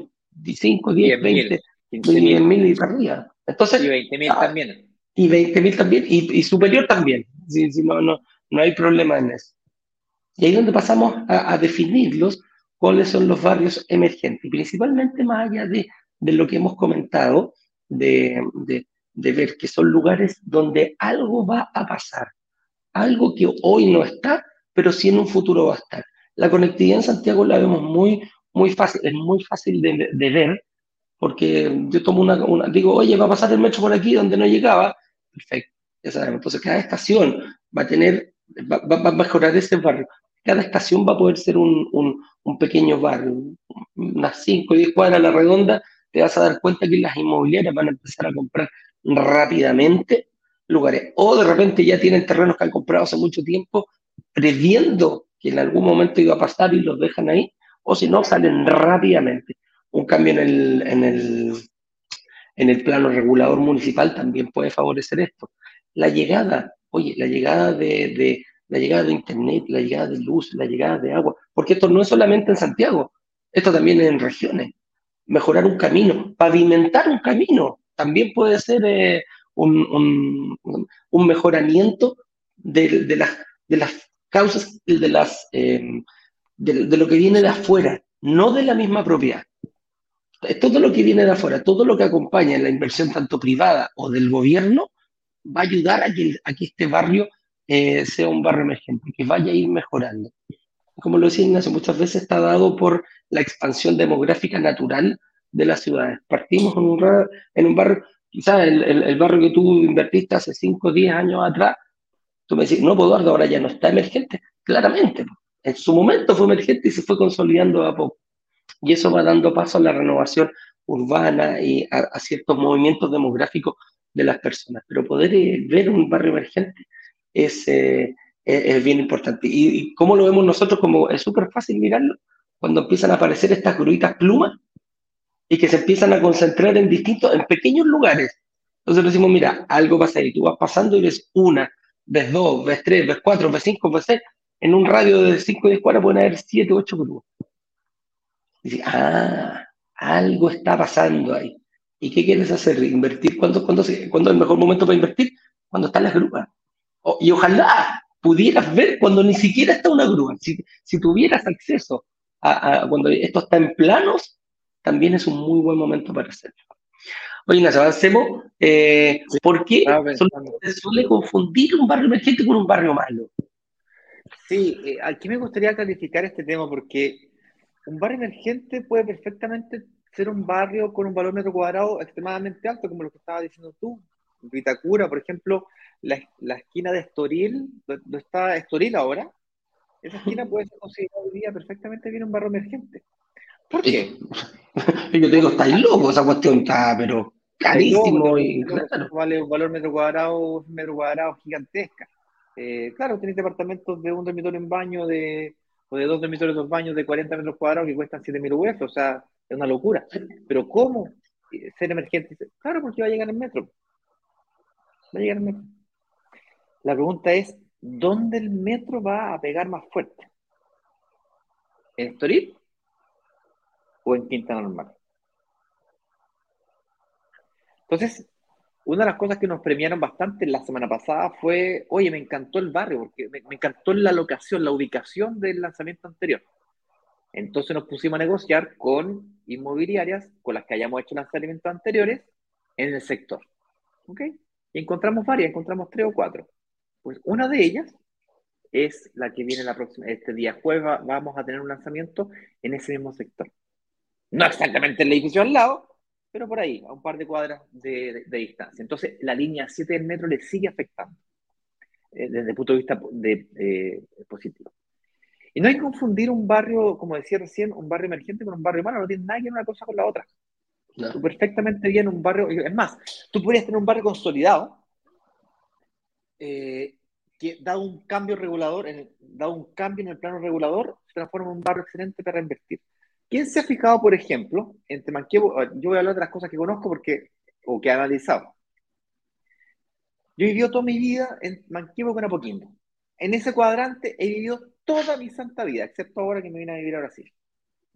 5, 10, 20, 10.000 y para arriba. Entonces, y 20.000 ah, también y 20.000 también, y, superior también. Si, no, no, no hay problema en eso. Y ahí es donde pasamos a, definirlos, cuáles son los barrios emergentes, y principalmente más allá de, de lo que hemos comentado, de, de, de, ver que son lugares donde algo va a pasar, algo que hoy no está, pero sí en un futuro va a estar. La conectividad en Santiago la vemos muy, muy fácil, es muy fácil de, de ver, porque yo tomo una, una, digo, oye, va a pasar el metro por aquí donde no llegaba, Perfecto, ya sabemos. Entonces, cada estación va a tener, va, va, a mejorar ese barrio. Cada estación va a poder ser un, un, un pequeño barrio, unas 5 o 10 cuadras a la redonda, te vas a dar cuenta que las inmobiliarias van a empezar a comprar rápidamente lugares. O de repente ya tienen terrenos que han comprado hace mucho tiempo, previendo que en algún momento iba a pasar y los dejan ahí, o si no, salen rápidamente. Un cambio en el, en el, en el plano regulador municipal también puede favorecer esto. La llegada, oye, la llegada de, de, la llegada de internet, la llegada de luz, la llegada de agua, porque esto no es solamente en Santiago, esto también en regiones. Mejorar un camino, pavimentar un camino, también puede ser eh, un, un, mejoramiento de, de, las, de las causas de, las, eh, de, lo que viene de afuera, no de la misma propiedad. Todo lo que viene de afuera, todo lo que acompaña en la inversión tanto privada o del gobierno, va a ayudar a que, este barrio eh, sea un barrio emergente, que vaya a ir mejorando. Como lo decía Ignacio, muchas veces está dado por la expansión demográfica natural de las ciudades. Partimos en un, en barrio, quizás el, barrio que tú invertiste hace 5 o 10 años atrás, tú me decís, no, Eduardo, ahora ya no está emergente. Claramente, en su momento fue emergente y se fue consolidando a poco. Y eso va dando paso a la renovación urbana y a, ciertos movimientos demográficos de las personas. Pero poder eh, ver un barrio emergente es, eh, es, bien importante. Y, cómo lo vemos nosotros, como es súper fácil mirarlo, cuando empiezan a aparecer estas gruitas plumas y que se empiezan a concentrar en distintos, en pequeños lugares. Entonces decimos, mira, algo pasa ahí, tú vas pasando y ves una, ves dos, ves tres, ves cuatro, ves cinco, ves seis, en un radio de 5 o 10 cuadras pueden haber 7 o 8 grúas. Dice, ah, algo está pasando ahí. ¿Y qué quieres hacer? ¿Invertir? ¿Cuándo, cuándo, cuándo es el mejor momento para invertir? Cuando están las grúas. y ojalá pudieras ver cuando ni siquiera está una grúa. Si, si tuvieras acceso a, cuando esto está en planos, también es un muy buen momento para hacerlo. Oye, nos avancemos. Eh, ¿Por qué se suele confundir un barrio emergente con un barrio malo? Sí, eh, aquí me gustaría clarificar este tema porque un barrio emergente puede perfectamente ser un barrio con un valor metro cuadrado extremadamente alto, como lo que estaba diciendo tú. Vitacura, por ejemplo, la, esquina de Estoril, donde está Estoril ahora, esa esquina puede ser considerada hoy día perfectamente bien un barrio emergente. ¿Por qué? Yo te digo, estáis loco, esa cuestión está, pero carísimo. y, Vale un valor metro cuadrado, metro cuadrado gigantesca. Eh, claro, tenéis departamentos de un dormitorio en baño de, o de dos dormitorios, dos baños de 40 metros cuadrados que cuestan 7.000 UF, o sea, es una locura. Pero ¿cómo ser emergente? Claro, porque va a llegar el metro. Va a llegar el metro. La pregunta es, ¿dónde el metro va a pegar más fuerte? ¿En Estoril o en Quintana Normal? Entonces, una de las cosas que nos premiaron bastante la semana pasada fue, oye, me encantó el barrio, porque me, encantó la locación, la ubicación del lanzamiento anterior. Entonces nos pusimos a negociar con inmobiliarias con las que hayamos hecho lanzamientos anteriores en el sector. ¿Ok? Y encontramos varias, encontramos tres o cuatro. Pues una de ellas es la que viene la próxima, este día jueves vamos a tener un lanzamiento en ese mismo sector. No exactamente el edificio al lado, pero por ahí, a un par de cuadras de, distancia. Entonces, la línea 7 del metro le sigue afectando eh, desde el punto de vista de, eh, positivo. Y no hay que confundir un barrio, como decía recién, un barrio emergente con un barrio malo, no tiene nada que ver una cosa con la otra. Tú perfectamente bien un barrio, es más, tú podrías tener un barrio consolidado, eh, que dado un cambio regulador, en dado un cambio en el plano regulador, se transforma en un barrio excelente para invertir. ¿Quién se ha fijado, por ejemplo, entre Manquehue? Yo voy a hablar de las cosas que conozco porque, o que he analizado. Yo he vivido toda mi vida en Manquehue con Apoquindo. En ese cuadrante he vivido toda mi santa vida, excepto ahora que me vine a vivir a Brasil.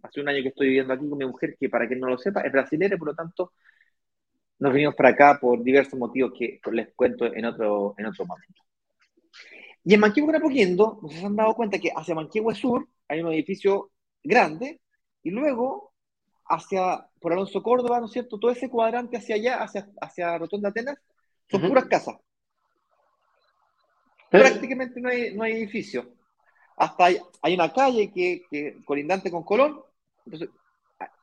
Hace un año que estoy viviendo aquí con mi mujer, que para quien no lo sepa, es brasileña, por lo tanto, nos venimos para acá por diversos motivos que les cuento en otro, en otro momento. Y en Manquehue con Apoquindo, nos han dado cuenta que hacia Manquehue Sur hay un edificio grande y luego, hacia, por Alonso Córdoba, ¿no es cierto? Todo ese cuadrante hacia allá, hacia, hacia Rotonda Atenas, son puras casas. Prácticamente no hay, no hay edificios. Hasta hay, hay una calle que, que, colindante con Colón, entonces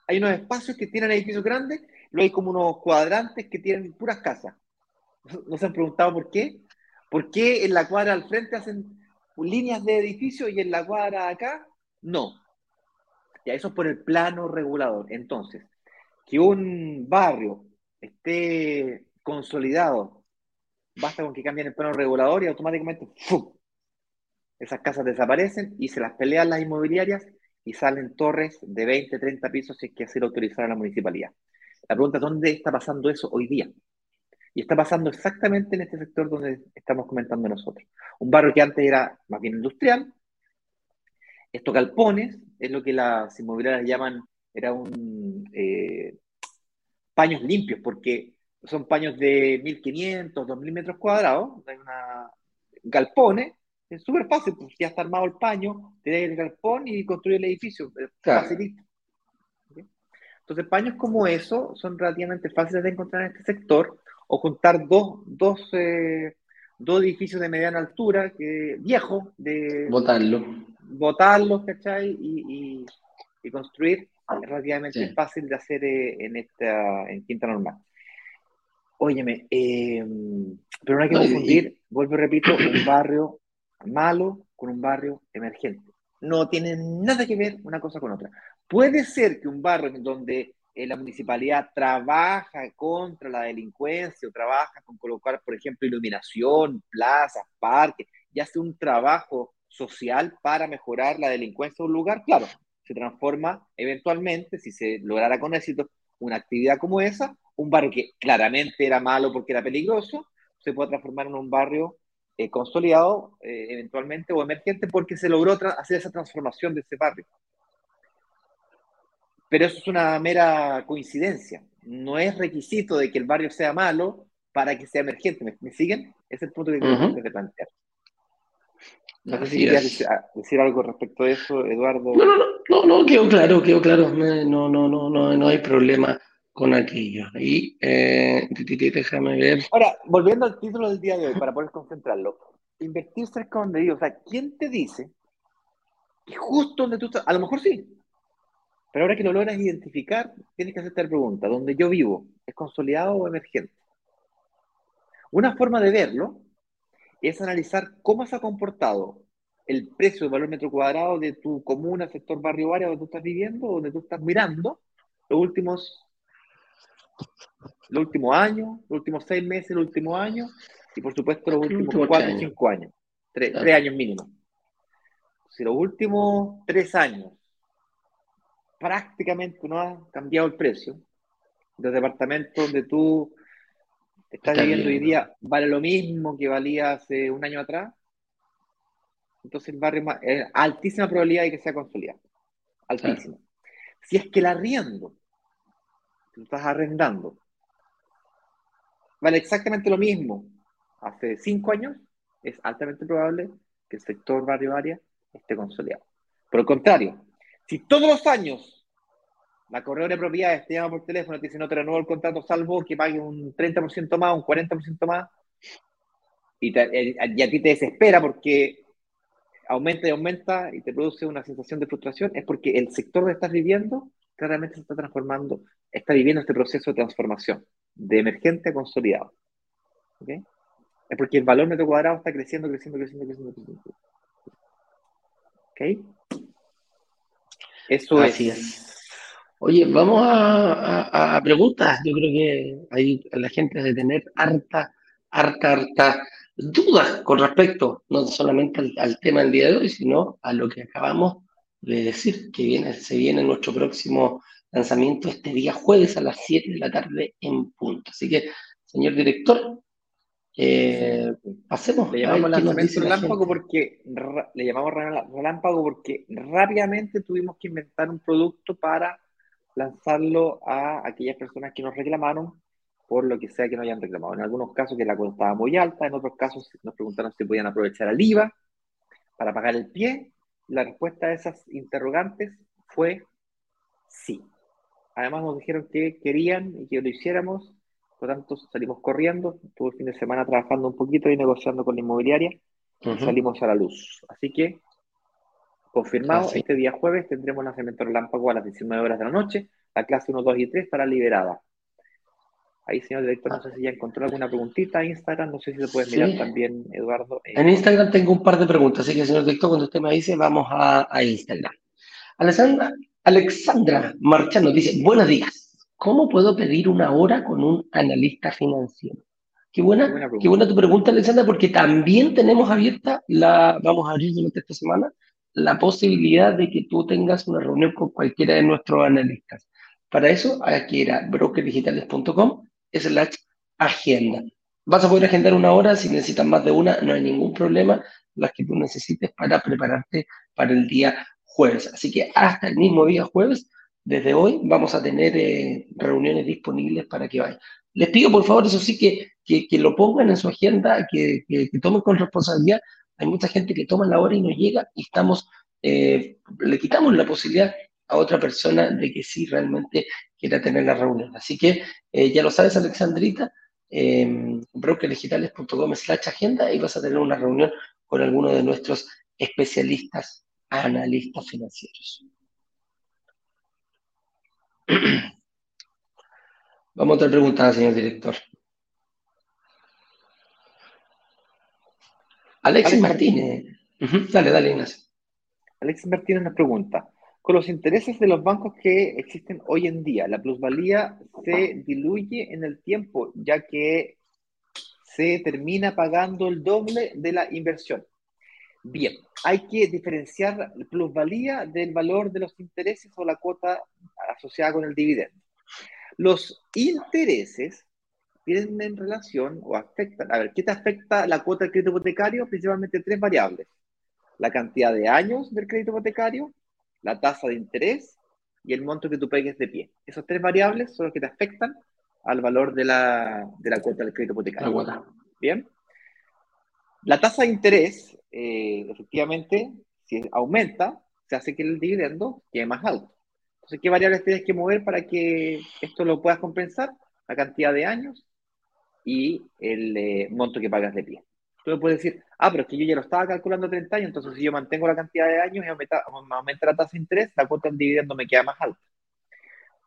hay unos espacios que tienen edificios grandes, luego hay como unos cuadrantes que tienen puras casas. ¿No se han preguntado por qué? ¿Por qué en la cuadra al frente hacen líneas de edificios y en la cuadra acá no? Ya, eso es por el plano regulador. Entonces, que un barrio esté consolidado, basta con que cambien el plano regulador y automáticamente Esas casas desaparecen y se las pelean las inmobiliarias y salen torres de 20, 30 pisos si es que así lo autorizaron la municipalidad. La pregunta es, ¿dónde está pasando eso hoy día? Y está pasando exactamente en este sector donde estamos comentando nosotros. Un barrio que antes era más bien industrial. Estos galpones es lo que las inmobiliarias llaman, era un eh, paños limpios, porque son paños de 1500, 2000 metros cuadrados, hay una galpones, es súper fácil, pues ya está armado el paño, tiene el galpón y construye el edificio, facilito. Entonces, paños como eso son relativamente fáciles de encontrar en este sector, o juntar dos, dos, eh, dos edificios de mediana altura, que, viejos, de... Botarlo. Botarlos, ¿cachai? Y, y, construir es relativamente fácil de hacer eh, en esta en Quinta Normal. Óyeme, eh, pero no hay que confundir, vuelvo y repito, un barrio malo con un barrio emergente. No tiene nada que ver una cosa con otra. Puede ser que un barrio en donde eh, la municipalidad trabaja contra la delincuencia o trabaja con colocar, por ejemplo, iluminación, plazas, parques, y hace un trabajo social para mejorar la delincuencia de un lugar, claro, se transforma eventualmente, si se lograra con éxito una actividad como esa, un barrio que claramente era malo porque era peligroso, se puede transformar en un barrio eh, consolidado eh, eventualmente o emergente porque se logró hacer esa transformación de ese barrio. Pero eso es una mera coincidencia. No es requisito de que el barrio sea malo para que sea emergente. ¿Me, siguen? Ese es el punto que tengo que plantear. No sé si querías decir, algo respecto a eso, Eduardo. No, no, no, no, quedó claro, quedó claro. No, no, no, no, no hay problema con aquello. Y eh, déjame ver. Ahora, volviendo al título del día de hoy, para poder concentrarlo. Invertir cerca donde vivo. O sea, ¿quién te dice que justo donde tú estás, a lo mejor sí, pero ahora que lo logras identificar, tienes que hacerte la pregunta, ¿dónde yo vivo es consolidado o emergente? Una forma de verlo es analizar cómo se ha comportado el precio del valor metro cuadrado de tu comuna, sector, barrio, área donde tú estás viviendo, donde tú estás mirando los últimos, los últimos años, los últimos seis meses, los últimos años, y por supuesto los últimos cuatro o cinco años, tres, tres años mínimo. Si los últimos tres años prácticamente no ha cambiado el precio. Los departamentos donde tú estás viviendo hoy día vale lo mismo que valía hace un año atrás. Entonces el barrio es altísima probabilidad de que sea consolidado. Altísima. Si es que el arriendo, tú estás arrendando, vale exactamente lo mismo hace cinco años, es altamente probable que el sector barrio área esté consolidado. Por el contrario, si todos los años la corredora de propiedades te llama por teléfono y te dice no te renuevo el contrato salvo que pague un 30% más, un 40% más, y, eh, y, a ti te desespera porque aumenta y aumenta y te produce una sensación de frustración, es porque el sector donde estás viviendo claramente se está transformando, está viviendo este proceso de transformación, de emergente a consolidado. Es porque el valor metro cuadrado está creciendo, creciendo, creciendo, creciendo, creciendo. ¿Ok? Eso es. Oye, vamos a, preguntas. Yo creo que hay la gente de tener harta, harta, harta dudas con respecto no solamente al, tema del día de hoy, sino a lo que acabamos de decir, que viene, se viene nuestro próximo lanzamiento este día jueves a las 7 de la tarde en punto. Así que, señor director, eh, pasemos. Le llamamos lanzamiento relámpago porque le llamamos relámpago porque rápidamente tuvimos que inventar un producto para lanzarlo a aquellas personas que nos reclamaron por lo que sea que no hayan reclamado. En algunos casos que la cuota estaba muy alta, en otros casos nos preguntaron si podían aprovechar el IVA para pagar el pie. La respuesta a esas interrogantes fue sí. Además nos dijeron que querían y que lo hiciéramos, por lo tanto salimos corriendo, tuve el fin de semana trabajando un poquito y negociando con la inmobiliaria, y salimos a la luz. Así que Confirmado, este día jueves tendremos lanzamiento relámpago a las 19 horas de la noche. La clase 1, 2 y 3 estará liberada. Ahí, señor director, no sé si ya encontró alguna preguntita Instagram, no sé si se puede mirar también, Eduardo. En Instagram tengo un par de preguntas, así que, señor director, cuando usted me dice, vamos a, a Instagram. Alexandra, Alexandra Marchando dice, buenos días, ¿cómo puedo pedir una hora con un analista financiero? Qué buena, qué buena, tu pregunta, Alexandra, porque también tenemos abierta, la, vamos a abrir durante esta semana, la posibilidad de que tú tengas una reunión con cualquiera de nuestros analistas. Para eso, aquí era brokerdigitales.com slash agenda. Vas a poder agendar una hora, si necesitas más de una, no hay ningún problema, las que tú necesites para prepararte para el día jueves. Así que hasta el mismo día jueves, desde hoy, vamos a tener eh, reuniones disponibles para que vayan. Les pido, por favor, eso sí, que, que, lo pongan en su agenda, que, que, tomen con responsabilidad. Hay mucha gente que toma la hora y no llega y estamos, eh, le quitamos la posibilidad a otra persona de que sí realmente quiera tener la reunión. Así que eh, ya lo sabes, Alexandrita, eh, brokerdigitales.com slash agenda y vas a tener una reunión con alguno de nuestros especialistas, analistas financieros. Vamos a otra pregunta, señor director. Alexis Martínez. Dale, dale, Ignacio. Alexis Martínez nos pregunta, con los intereses de los bancos que existen hoy en día, la plusvalía se diluye en el tiempo, ya que se termina pagando el doble de la inversión. Bien, hay que diferenciar la plusvalía del valor de los intereses o la cuota asociada con el dividendo. Los intereses tienen en relación o afectan, a ver, ¿qué te afecta la cuota del crédito hipotecario? Principalmente tres variables. La cantidad de años del crédito hipotecario, la tasa de interés y el monto que tú pegues de pie. Esas tres variables son las que te afectan al valor de la, de la cuota del crédito hipotecario. La Bien. La tasa de interés, eh, efectivamente, si aumenta, se hace que el dividendo quede más alto. Entonces, ¿qué variables tienes que mover para que esto lo puedas compensar? La cantidad de años y el eh, monto que pagas de pie. Tú puedes decir, ah, pero es que yo ya lo estaba calculando a 30 años, entonces si yo mantengo la cantidad de años y aumenta, aumenta la tasa de interés, la cuota del dividendo me queda más alta.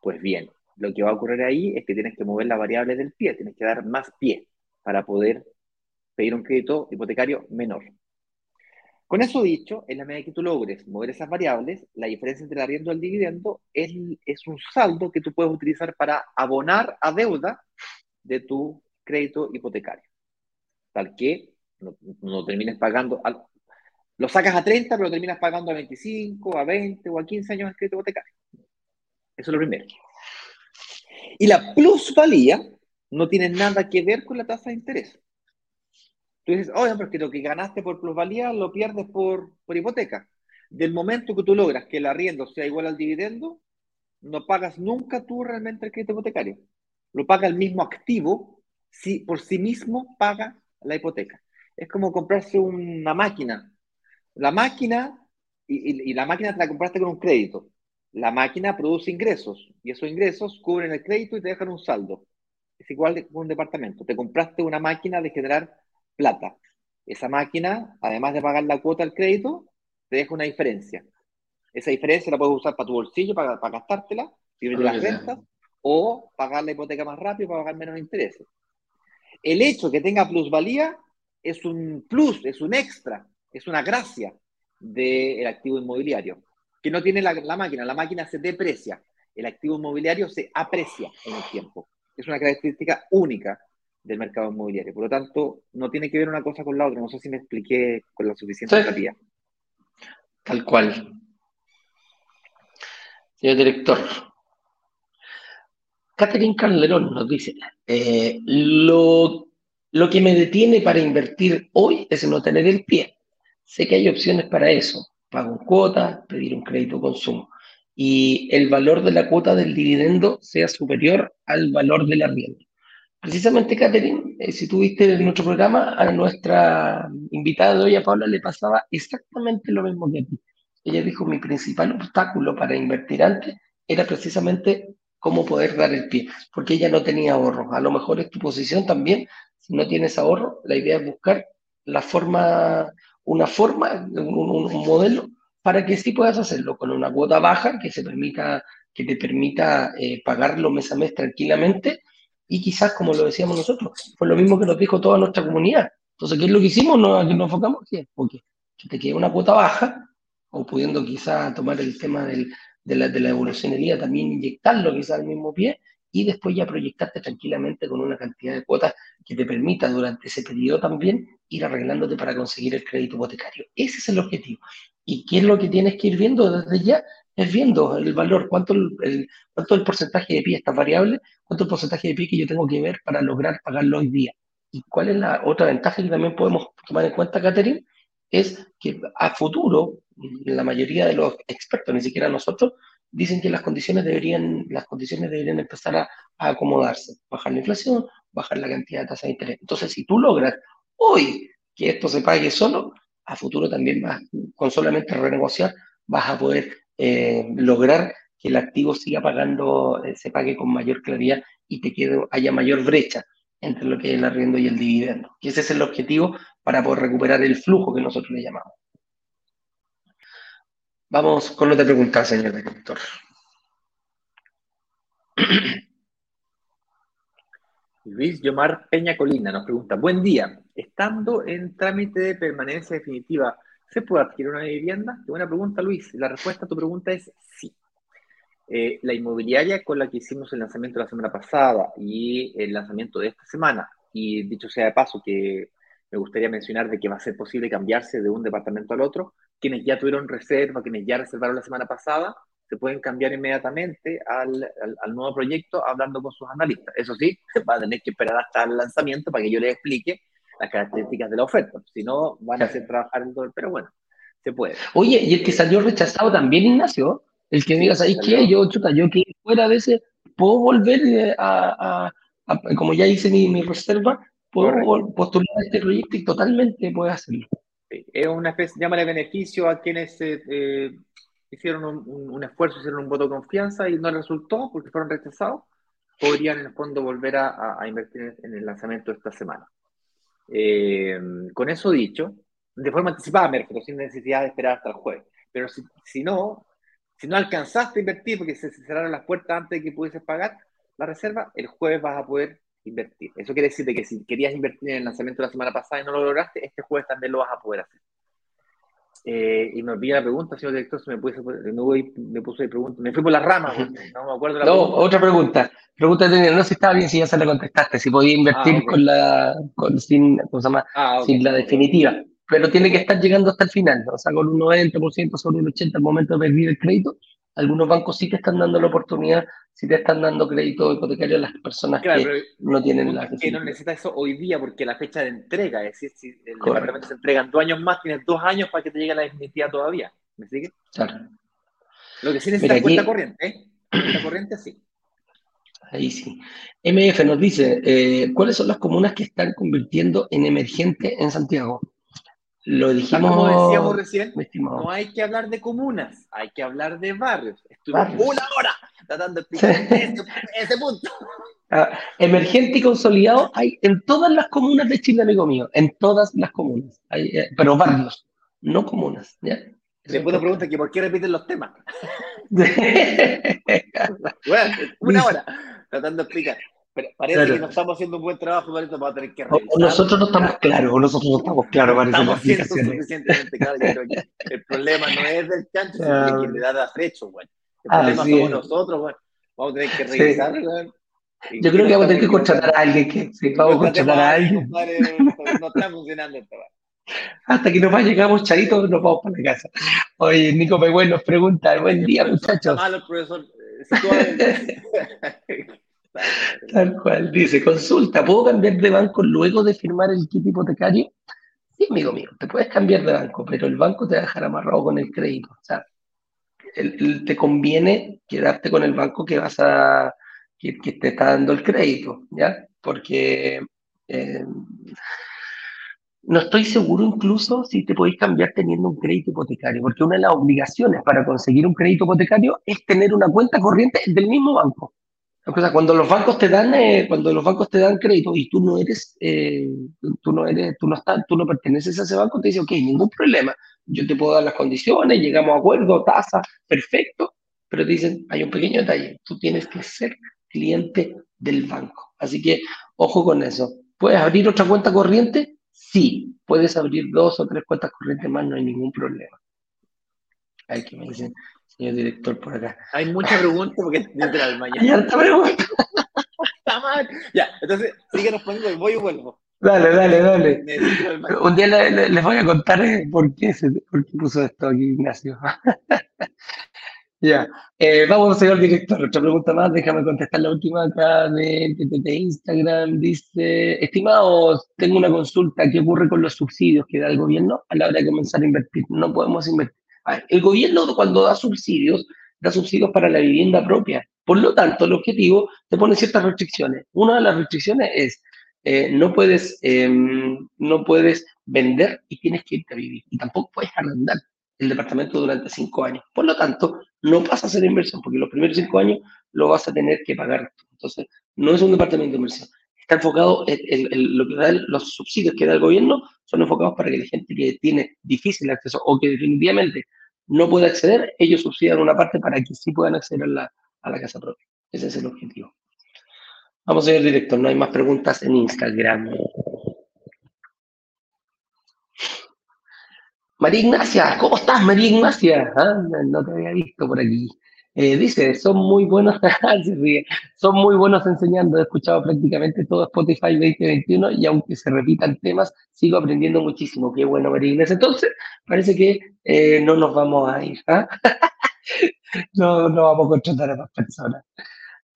Pues bien, lo que va a ocurrir ahí es que tienes que mover la variable del pie, tienes que dar más pie para poder pedir un crédito hipotecario menor. Con eso dicho, en la medida que tú logres mover esas variables, la diferencia entre el arriendo y el dividendo es un saldo que tú puedes utilizar para abonar a deuda de tu crédito hipotecario. Tal que no, termines pagando, lo sacas a 30, pero terminas pagando a 25, a 20 o a 15 años el crédito hipotecario. Eso es lo primero. Y la plusvalía no tiene nada que ver con la tasa de interés. Tú dices, oye, pero es que lo que ganaste por plusvalía lo pierdes por, por hipoteca. Del momento que tú logras que el arriendo sea igual al dividendo, no pagas nunca tú realmente el crédito hipotecario. Lo paga el mismo activo, si por sí mismo paga la hipoteca. Es como comprarse una máquina. La máquina, y, y, la máquina te la compraste con un crédito. La máquina produce ingresos y esos ingresos cubren el crédito y te dejan un saldo. Es igual que un departamento. Te compraste una máquina de generar plata. Esa máquina, además de pagar la cuota al crédito, te deja una diferencia. Esa diferencia la puedes usar para tu bolsillo, para, para gastártela, vivir de las rentas, o pagar la hipoteca más rápido para pagar menos intereses. El hecho que tenga plusvalía es un plus, es un extra, es una gracia del activo inmobiliario, que no tiene la, la máquina. La máquina se deprecia, el activo inmobiliario se aprecia en el tiempo. Es una característica única del mercado inmobiliario. Por lo tanto, no tiene que ver una cosa con la otra. No sé si me expliqué con la suficiente claridad. Tal cual. Señor director, Catherine Calderón nos dice, eh, lo, lo que me detiene para invertir hoy es no tener el pie. Sé que hay opciones para eso. Pago cuota, pedir un crédito consumo. Y el valor de la cuota del dividendo sea superior al valor del arriendo. Precisamente, Catherine, eh, si tuviste en nuestro programa, a nuestra invitada de hoy, a Paula, le pasaba exactamente lo mismo que a ti. Ella dijo, mi principal obstáculo para invertir antes era precisamente cómo poder dar el pie, porque ella no tenía ahorros. A lo mejor es tu posición también, si no tienes ahorro, la idea es buscar la forma, una forma, un, modelo para que sí puedas hacerlo con una cuota baja que, se permita, que te permita eh, pagarlo mes a mes tranquilamente y quizás, como lo decíamos nosotros, fue lo mismo que nos dijo toda nuestra comunidad. Entonces, ¿qué es lo que hicimos? Nos, nos enfocamos aquí. Porque que te quede una cuota baja, o pudiendo quizás tomar el tema del, de, la, de la evolucionería, también inyectarlo quizás al mismo pie, y después ya proyectarte tranquilamente con una cantidad de cuotas que te permita durante ese periodo también ir arreglándote para conseguir el crédito hipotecario. Ese es el objetivo. ¿Y qué es lo que tienes que ir viendo desde ya? Es viendo el valor, cuánto el, cuánto el porcentaje de pie está variable, cuánto el porcentaje de pie que yo tengo que ver para lograr pagarlo hoy día. ¿Y cuál es la otra ventaja que también podemos tomar en cuenta, Catherine? Es que a futuro, la mayoría de los expertos, ni siquiera nosotros, dicen que las condiciones deberían, las condiciones deberían empezar a, acomodarse, bajar la inflación, bajar la cantidad de tasa de interés. Entonces, si tú logras hoy que esto se pague solo, a futuro también vas, con solamente renegociar, vas a poder eh, lograr que el activo siga pagando, eh, se pague con mayor claridad y te quede, haya mayor brecha entre lo que es el arriendo y el dividendo. Y ese es el objetivo para poder recuperar el flujo que nosotros le llamamos. Vamos con otra pregunta, señor director. Luis Yomar Peña Colina nos pregunta, buen día, estando en trámite de permanencia definitiva, ¿se puede adquirir una vivienda? Qué buena pregunta, Luis. La respuesta a tu pregunta es sí. Eh, la inmobiliaria con la que hicimos el lanzamiento la semana pasada y el lanzamiento de esta semana, y dicho sea de paso que me gustaría mencionar de que va a ser posible cambiarse de un departamento al otro, quienes ya tuvieron reserva, quienes ya reservaron la semana pasada, se pueden cambiar inmediatamente al, al, nuevo proyecto hablando con sus analistas. Eso sí, va a tener que esperar hasta el lanzamiento para que yo les explique las características de la oferta. Si no, van a hacer trabajar en todo, pero bueno, se puede. Oye, y el que salió rechazado también, Ignacio, el que digas, ahí que yo, chuta, yo que fuera de ese, puedo volver eh, a, como ya hice mi, mi reserva, puedo postular este proyecto y totalmente puedo hacerlo. Es una especie, llama de beneficio a quienes eh, eh, hicieron un, esfuerzo, hicieron un voto de confianza y no resultó porque fueron rechazados, podrían en el fondo volver a, invertir en el lanzamiento de esta semana. Eh, con eso dicho, de forma anticipada, me sin necesidad de esperar hasta el jueves. Pero si, si, no, si no alcanzaste a invertir porque se cerraron las puertas antes de que pudieses pagar la reserva, el jueves vas a poder invertir. Eso quiere decir que si querías invertir en el lanzamiento de la semana pasada y no lo lograste, este jueves también lo vas a poder hacer. Eh, y me olvidé la pregunta, señor director, me, puse, me, voy, me puse pregunta, me fui por la rama, no me acuerdo la No, otra pregunta. Pregunta de no sé si estaba bien, si ya se la contestaste, si podía invertir ah, con la, con, sin, ¿cómo se llama? Ah, sin la definitiva. Pero tiene que estar llegando hasta el final, o sea, con un 90% sobre un 80% al momento de pedir el crédito. Algunos bancos sí te están dando la oportunidad si te están dando crédito hipotecario a las personas que no tienen la Que no necesitas eso hoy día porque la fecha de entrega, es decir, si el departamento se entregan dos años más, tienes dos años para que te llegue la definitiva todavía. ¿Me sigue? Claro. Lo que sí necesitas es cuenta corriente, ¿eh? Cuenta corriente, sí. Ahí sí. MF nos dice, eh, ¿cuáles son las comunas que están convirtiendo en emergente en Santiago? Lo dijimos. Como decíamos recién, no hay que hablar de comunas, hay que hablar de barrios. Estuvimos una hora tratando de explicar ese, punto. Ah, emergente y consolidado hay en todas las comunas de Chile, amigo mío, en todas las comunas, eh, pero barrios, no comunas. ¿ya? Después pregunta que por qué repiten los temas. bueno, una hora tratando de explicar. Pero parece que no estamos haciendo un buen trabajo, para vamos a tener que revisar. Nosotros no estamos claros, nosotros no estamos claros, parece. Estamos siendo suficientemente claros. el problema no es del chancho, sino de quien le da de afrecho, güey. El ah, problema somos nosotros, güey. Vamos a tener que revisar, güey. Yo creo que vamos a tener que contratar a alguien que sí, vamos a contratar a alguien. No está funcionando esto, güey. Hasta que nos va, llegamos charitos, nos vamos para la casa. Oye, Nico Pegüen nos pregunta, buen día, muchachos. Malo el profesor. Tal cual, dice, consulta, ¿puedo cambiar de banco luego de firmar el kit hipotecario? Sí, amigo mío, te puedes cambiar de banco, pero el banco te va a dejar amarrado con el crédito. O sea, te conviene quedarte con el banco que vas a, que, te está dando el crédito, ¿ya? Porque eh, no estoy seguro incluso si te podéis cambiar teniendo un crédito hipotecario, porque una de las obligaciones para conseguir un crédito hipotecario es tener una cuenta corriente del mismo banco. Sea, cuando los bancos te dan, eh, cuando los bancos te dan crédito y tú no eres, eh, tú no eres, tú no estás, tú no perteneces a ese banco, te dice, ok, ningún problema, yo te puedo dar las condiciones, llegamos a acuerdo, tasa, perfecto, pero te dicen, hay un pequeño detalle, tú tienes que ser cliente del banco. Así que, ojo con eso. ¿Puedes abrir otra cuenta corriente? Sí, puedes abrir dos o tres cuentas corrientes más, no hay ningún problema. Ay, ¿qué me dicen, señor director, por acá? Hay mucha pregunta porque es literal mañana. Hay harta pregunta. Está mal. Ya, entonces sigue respondiendo, voy y vuelvo. Dale, dale, dale. Un día le- le- les voy a contar eh, por qué, se, por qué puso esto aquí Ignacio. Ya, Eh, vamos, señor director. Otra pregunta más, déjame contestar la última acá de, de- de Instagram. Dice, estimados, tengo una consulta. ¿Qué ocurre con los subsidios que da el gobierno a la hora de comenzar a invertir? No podemos invertir. El gobierno cuando da subsidios, da subsidios para la vivienda propia. Por lo tanto, el objetivo te pone ciertas restricciones. Una de las restricciones es, eh, no, puedes, em, no puedes vender y tienes que irte a vivir. Y tampoco puedes arrendar el departamento durante cinco años. Por lo tanto, no vas a hacer inversión, porque los primeros cinco años lo vas a tener que pagar. Entonces, no es un departamento de inversión. Está enfocado, en, lo que da los subsidios que da el gobierno son enfocados para que la gente que tiene difícil acceso o que definitivamente no puede acceder, ellos subsidian una parte para que sí puedan acceder a la, a la casa propia. Ese es el objetivo. Vamos, señor director, no hay más preguntas en Instagram. María Ignacia, ¿cómo estás, María Ignacia? Ah, no te había visto por aquí. Eh, dice, son muy buenos, son muy buenos enseñando. He escuchado prácticamente todo Spotify 2021 y aunque se repitan temas, sigo aprendiendo muchísimo. Qué bueno, María Ignacia. Entonces, parece que eh, no nos vamos a ir. ¿ah? no, no vamos a contratar a más personas.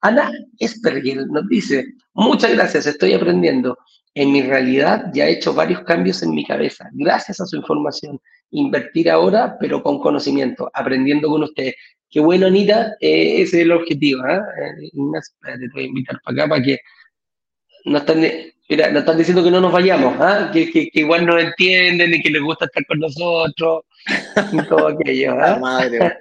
Ana Espergel nos dice, muchas gracias, estoy aprendiendo. En mi realidad ya he hecho varios cambios en mi cabeza, gracias a su información. Invertir ahora, pero con conocimiento, aprendiendo con ustedes. Qué bueno, Anita, eh, ese es el objetivo. ¿ah? Eh, Ignacio, espérate, te voy a invitar para acá para que no están, mira, nos están diciendo que no nos vayamos, ¿ah? que, que, que igual nos entienden y que les gusta estar con nosotros y todo aquello. ¿ah? La madre.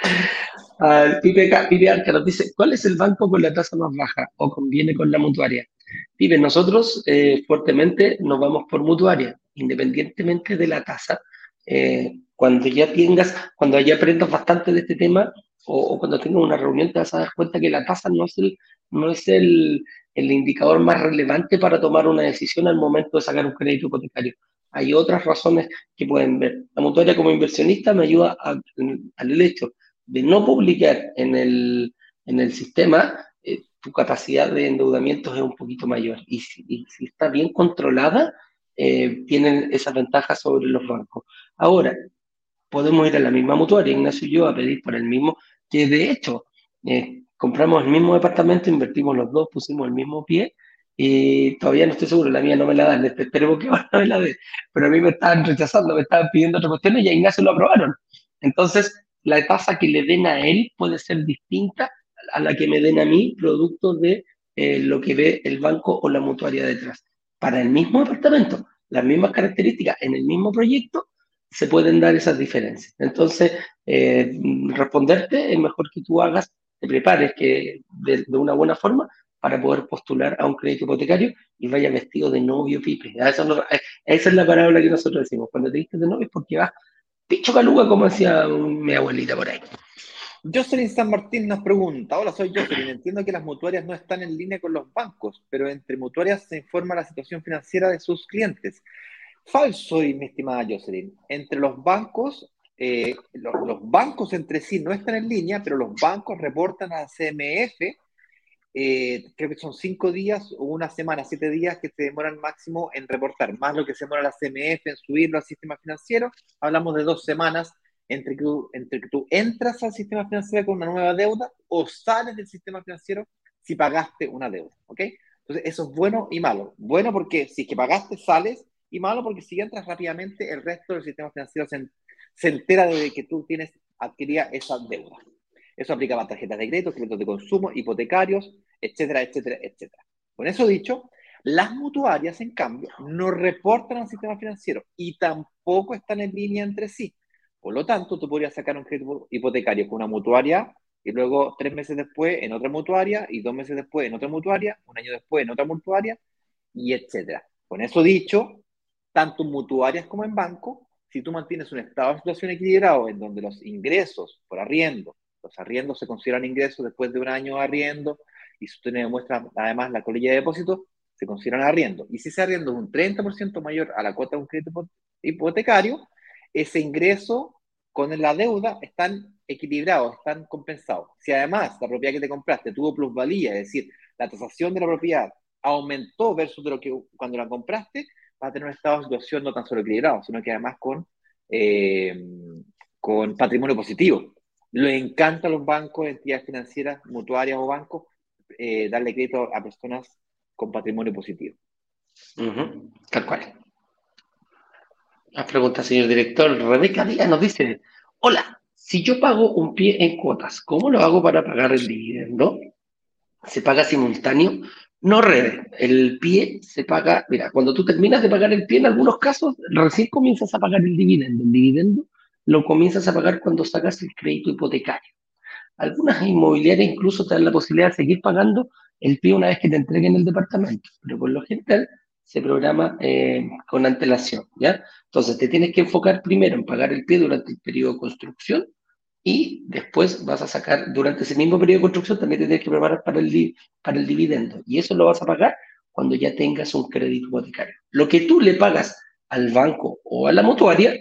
Pipe, Ca- Pipe Arca nos dice, ¿cuál es el banco con la tasa más baja o conviene con la mutuaria? Pipe, nosotros eh, fuertemente nos vamos por mutuaria, independientemente de la tasa. Eh, cuando ya tengas, cuando ya aprendas bastante de este tema o, o cuando tengas una reunión te vas a dar cuenta que la tasa no es el, no es el, el indicador más relevante para tomar una decisión al momento de sacar un crédito hipotecario. Hay otras razones que pueden ver. La mutuaria como inversionista me ayuda al hecho de no publicar en el, en el sistema, eh, tu capacidad de endeudamiento es un poquito mayor. Y si, y si está bien controlada, eh, tienen esas ventajas sobre los bancos. Ahora, podemos ir a la misma mutuaria, Ignacio y yo, a pedir por el mismo, que de hecho, eh, compramos el mismo departamento, invertimos los dos, pusimos el mismo pie, y todavía no estoy seguro, la mía no me la dan, espe- esperemos que me la den, pero a mí me estaban rechazando, me estaban pidiendo otras cuestiones y a Ignacio lo aprobaron. Entonces, la tasa que le den a él puede ser distinta a la que me den a mí, producto de eh, lo que ve el banco o la mutuaria detrás. Para el mismo departamento, las mismas características en el mismo proyecto, se pueden dar esas diferencias. Entonces, eh, responderte es mejor que tú hagas, te prepares que de, una buena forma para poder postular a un crédito hipotecario y vaya vestido de novio pipe. A Eso no- eh, esa es la palabra que nosotros decimos. Cuando te vistes de novio es porque vas picho caluga, como decía mi abuelita por ahí. Jocelyn San Martín nos pregunta, hola, soy Jocelyn, entiendo que las mutuarias no están en línea con los bancos, pero entre mutuarias se informa la situación financiera de sus clientes. Falso, mi estimada Jocelyn. Entre los bancos, eh, los, los bancos entre sí no están en línea, pero los bancos reportan a CMF, eh, creo que son cinco días o una semana, siete días que se demoran máximo en reportar, más lo que se demora la CMF en subirlo al sistema financiero, hablamos de dos semanas entre que, tú, entre que tú entras al sistema financiero con una nueva deuda o sales del sistema financiero si pagaste una deuda, ¿ok? Entonces, eso es bueno y malo. Bueno porque si es que pagaste, sales, y malo porque si entras rápidamente, el resto del sistema financiero se, se entera de que tú tienes adquirida esa deuda. Eso aplica para tarjetas de crédito, créditos de consumo, hipotecarios, etcétera, etcétera, etcétera. Con eso dicho, las mutuarias, en cambio, no reportan al sistema financiero y tampoco están en línea entre sí. Por lo tanto, tú podrías sacar un crédito hipotecario con una mutuaria y luego tres meses después en otra mutuaria y dos meses después en otra mutuaria, un año después en otra mutuaria y etcétera. Con eso dicho, tanto en mutuarias como en banco, si tú mantienes un estado de situación equilibrado en donde los ingresos por arriendo, los arriendos se consideran ingresos después de un año de arriendo y si usted demuestra además la colilla de depósitos, se consideran arriendo. Y si ese arriendo es un 30% mayor a la cuota de un crédito hipotecario, ese ingreso con la deuda están equilibrados, están compensados. Si además la propiedad que te compraste tuvo plusvalía, es decir, la tasación de la propiedad aumentó versus de lo que cuando la compraste, va a tener un estado de situación no tan solo equilibrado, sino que además con, eh, con patrimonio positivo. Le encanta a los bancos, entidades financieras, mutuarias o bancos, eh, darle crédito a personas con patrimonio positivo. Tal cual. La pregunta, señor director. Rebeca Díaz nos dice, hola, si yo pago un pie en cuotas, ¿cómo lo hago para pagar el dividendo? ¿Se paga simultáneo? No, Rebe, el pie se paga, mira, cuando tú terminas de pagar el pie, en algunos casos, recién comienzas a pagar el dividendo. El dividendo lo comienzas a pagar cuando sacas el crédito hipotecario. Algunas inmobiliarias incluso te dan la posibilidad de seguir pagando el pie una vez que te entreguen el departamento, pero por lo general se programa eh, con antelación, ¿ya? Entonces te tienes que enfocar primero en pagar el pie durante el periodo de construcción y después vas a sacar, durante ese mismo periodo de construcción también te tienes que preparar para el, para el dividendo y eso lo vas a pagar cuando ya tengas un crédito hipotecario. Lo que tú le pagas al banco o a la mutuaria,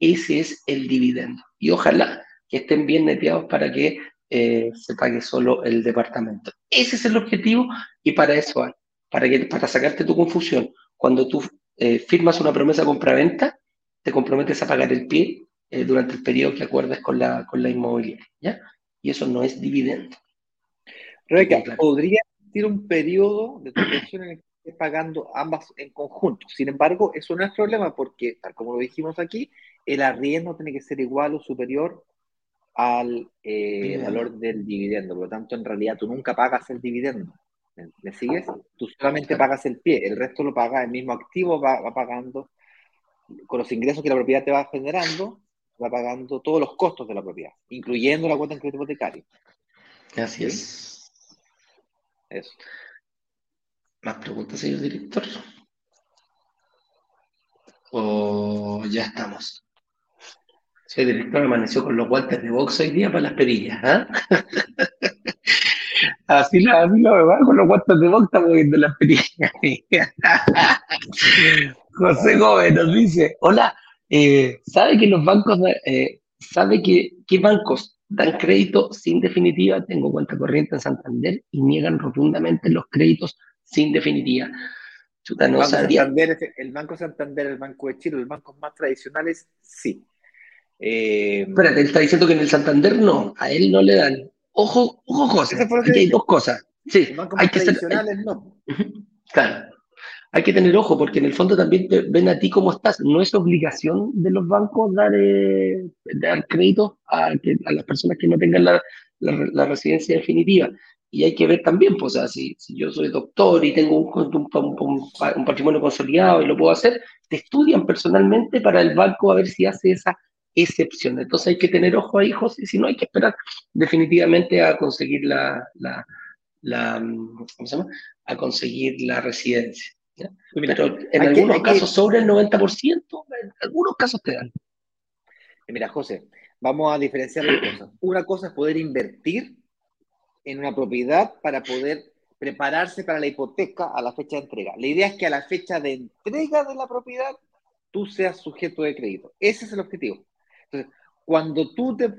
ese es el dividendo. Y ojalá que estén bien neteados para que eh, se pague solo el departamento. Ese es el objetivo y para eso hay, para, que, para sacarte tu confusión. Cuando tú eh, firmas una promesa compra-venta, te comprometes a pagar el pie eh, durante el periodo que acuerdes con la, con la inmobiliaria, ¿ya? Y eso no es dividendo. Rebeca, ¿podría existir un periodo de transacción en el que estés pagando ambas en conjunto? Sin embargo, eso no es problema porque, tal como lo dijimos aquí, el arriendo tiene que ser igual o superior al eh, valor del dividendo. Por lo tanto, en realidad tú nunca pagas el dividendo. ¿Me sigues? Tú solamente pagas el pie, el resto lo paga el mismo activo, va, va, pagando con los ingresos que la propiedad te va generando, va pagando todos los costos de la propiedad, incluyendo la cuota en crédito hipotecario. Así es. Eso. ¿Más preguntas, señor director? ¿O ya estamos? El director amaneció con los guantes de box hoy día para las perillas, ¿ah? Así la, así la con los guantes de box estamos viendo las perillas. José Gómez nos dice, hola, eh, ¿sabe que los bancos, eh, sabe que qué bancos dan crédito sin definitiva? Tengo cuenta corriente en Santander y niegan rotundamente los créditos sin definitiva. Chuta, no el, banco Santander, el Banco Santander, el Banco de Chile, los bancos más tradicionales, sí. Eh, Espérate, él está diciendo que en el Santander no, a él no le dan. Ojo, ojo, José, aquí hay dos cosas. Sí, hay que ser, no. Claro. Hay que tener ojo porque en el fondo también te ven a ti cómo estás. No es obligación de los bancos dar, eh, dar créditos a, a, las personas que no tengan la, la, residencia definitiva. Y hay que ver también, pues, o sea, si, si yo soy doctor y tengo un, un, un, un, patrimonio consolidado y lo puedo hacer, te estudian personalmente para el banco a ver si hace esa excepción. Entonces hay que tener ojo ahí, José, y si no hay que esperar definitivamente a conseguir la, la, la ¿cómo se llama? A conseguir la residencia. Pero en algunos casos sobre el 90%, en algunos casos te dan. Mira, José, vamos a diferenciar las cosas. Una cosa es poder invertir en una propiedad para poder prepararse para la hipoteca a la fecha de entrega. La idea es que a la fecha de entrega de la propiedad tú seas sujeto de crédito. Ese es el objetivo. Entonces, cuando tú te,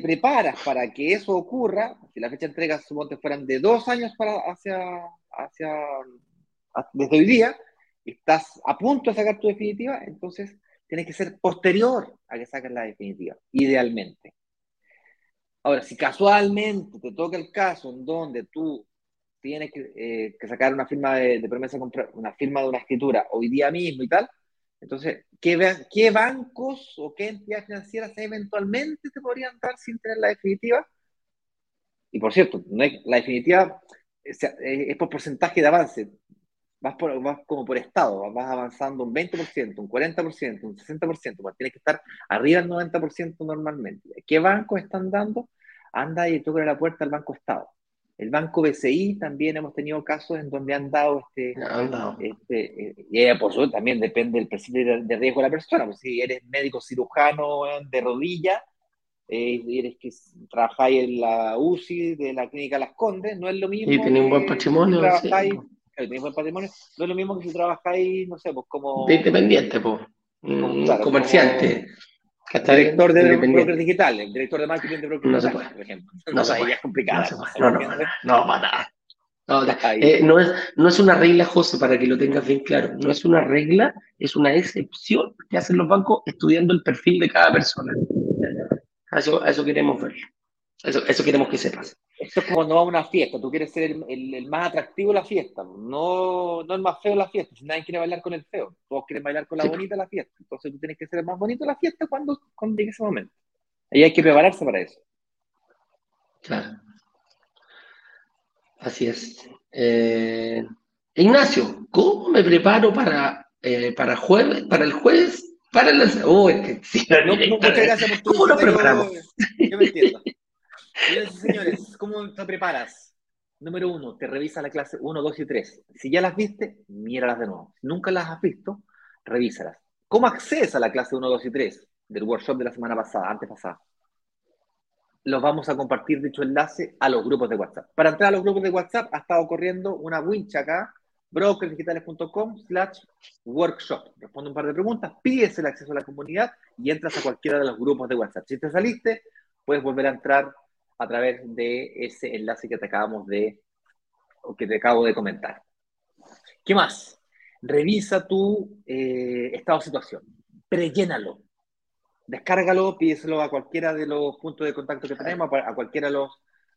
preparas para que eso ocurra, si la fecha de entrega suponte fueran de dos años para hacia, hacia desde hoy día, estás a punto de sacar tu definitiva, entonces tienes que ser posterior a que saques la definitiva, idealmente. Ahora, si casualmente te toca el caso en donde tú tienes que, eh, sacar una firma de, de promesa, una firma de una escritura hoy día mismo y tal, entonces, ¿qué, ¿qué, bancos o qué entidades financieras eventualmente te podrían dar sin tener la definitiva? Y por cierto, la definitiva es, por porcentaje de avance. Vas, por, como por estado, vas avanzando un 20%, un 40%, un 60%, pues tienes que estar arriba del 90% normalmente. ¿Qué bancos están dando? Anda y toca la puerta al Banco Estado. El Banco BCI también hemos tenido casos en donde han dado este. Dado. este eh, y por supuesto también depende del perfil de, riesgo de la persona. Pues si eres médico cirujano de rodilla eh, eres que trabajáis en la UCI de la Clínica Las Condes, no es lo mismo. Y tenés un buen patrimonio. Si sí. un buen patrimonio. No es lo mismo que si trabajáis, no sé, pues como. De independiente, pues. Como, comerciante. Director de brokers digitales, director de marketing de brokers no digitales, por ejemplo. No, se puede. es complicado. No, no, no, no, para. No, eh, no, es, no es una regla, José, para que lo tengas bien claro. No es una regla, es una excepción que hacen los bancos estudiando el perfil de cada persona. A eso, eso queremos ver. Eso, eso queremos que sepas. Esto es como cuando va a una fiesta. Tú quieres ser el, el, más atractivo de la fiesta, no, no el más feo de la fiesta. Si nadie quiere bailar con el feo, todos quieren bailar con la bonita de la fiesta. Entonces tú tienes que ser el más bonito de la fiesta cuando, cuando llegue ese momento. Y hay que prepararse para eso. Claro. Así es. Eh, Ignacio, ¿cómo me preparo para, eh, para jueves, para el jueves? Para el oh, muchas gracias por tu ¿Cómo lo preparamos? Yo, me entiendo. Señores y señores, ¿cómo te preparas? Número uno, te revisa la clase 1, 2 y 3. Si ya las viste, míralas de nuevo. Si nunca las has visto, revísalas. ¿Cómo accedes a la clase 1, 2 y 3 del workshop de la semana pasada, antes pasada? los vamos a compartir dicho enlace a los grupos de WhatsApp. Para entrar a los grupos de WhatsApp ha estado corriendo una wincha acá, brokersdigitales.com slash workshop. Responde un par de preguntas, pides el acceso a la comunidad y entras a cualquiera de los grupos de WhatsApp. Si te saliste, puedes volver a entrar a través de ese enlace que te acabamos de, o que te acabo de comentar. ¿Qué más? Revisa tu eh, estado de situación. Prellénalo descárgalo, pídeselo a cualquiera de los puntos de contacto que tenemos, a cualquiera de los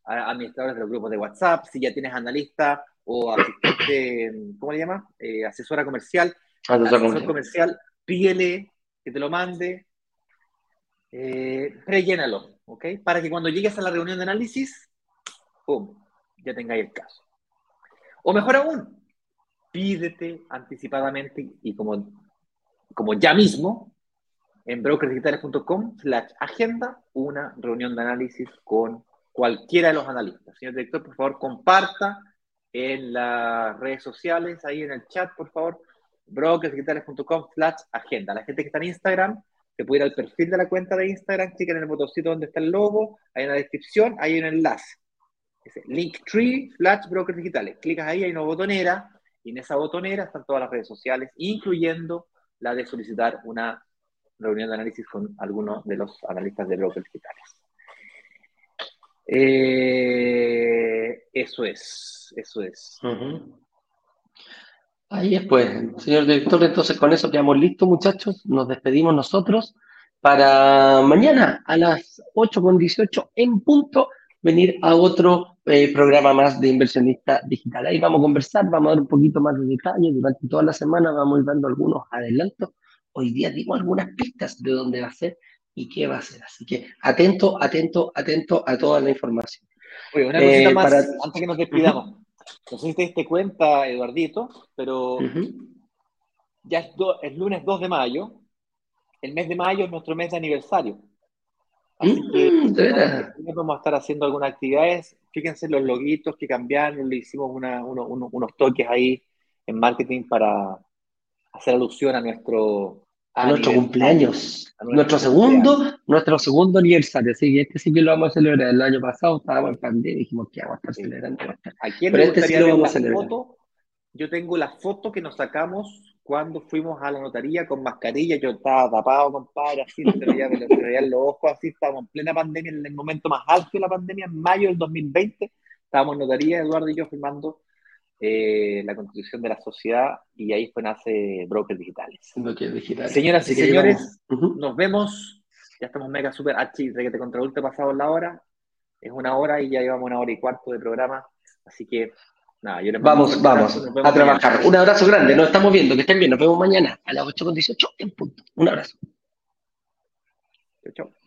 administradores de los grupos de WhatsApp, si ya tienes analista o asistente, ¿cómo le llama? Eh, asesora comercial. Asesor, comercial, pídele que te lo mande, eh, prellénalo, ¿ok? Para que cuando llegues a la reunión de análisis, ¡pum!, ya tengáis el caso. O mejor aún, pídete anticipadamente y como, como ya mismo, en brokersdigitales.com slash agenda una reunión de análisis con cualquiera de los analistas. Señor director, por favor, comparta en las redes sociales, ahí en el chat, por favor, brokersdigitales.com slash agenda. La gente que está en Instagram, se puede ir al perfil de la cuenta de Instagram, cliquen en el botoncito donde está el logo, en la descripción, hay un enlace. Linktree slash brokers digitales. Clicas ahí, hay una botonera, y en esa botonera están todas las redes sociales, incluyendo la de solicitar una reunión de análisis con algunos de los analistas de brokers digitales. Eh, eso es, eso es. Ahí es, pues, señor director, entonces con eso quedamos listos, muchachos. Nos despedimos nosotros para mañana a las 8.18 en punto venir a otro eh, programa más de inversionista digital. Ahí vamos a conversar, vamos a dar un poquito más de detalle. Durante toda la semana vamos a ir dando algunos adelantos hoy día dimos algunas pistas de dónde va a ser y qué va a ser. Así que atento, atento, atento a toda la información. Oye, una cosita eh, más antes que nos despidamos. No sé si te diste cuenta, Eduardito, pero ya es, lunes 2 de mayo. El mes de mayo es nuestro mes de aniversario. Así que mm, vamos a estar haciendo algunas actividades. Fíjense los loguitos que cambiaron, le hicimos unos toques ahí en marketing para hacer alusión a nuestro a nuestro cumpleaños, nuestro, segundo, nuestro segundo aniversario, así que este sí que lo vamos a celebrar. El año pasado estábamos en pandemia y dijimos que vamos a estar celebrando. ¿A quién Pero este sí lo vamos a celebrar. Foto? Yo tengo la foto que nos sacamos cuando fuimos a la notaría con mascarilla, yo estaba tapado, compadre, así, se veía, me veían los ojos, así, estábamos en plena pandemia, en el momento más alto de la pandemia, en mayo del 2020, estábamos en notaría, Eduardo y yo firmando eh, la constitución de la sociedad y ahí fue nace Brokers Digitales. Señoras y señores, nos vemos. Ya estamos mega super H, de que te contraulte pasado la hora. Es una hora y ya llevamos una hora y cuarto de programa. Así que, nada, yo les Vamos, vamos a trabajar. Un abrazo grande. Nos estamos viendo. Que estén bien. Nos vemos mañana a las 8.18 en punto. Un abrazo. Chau, chau.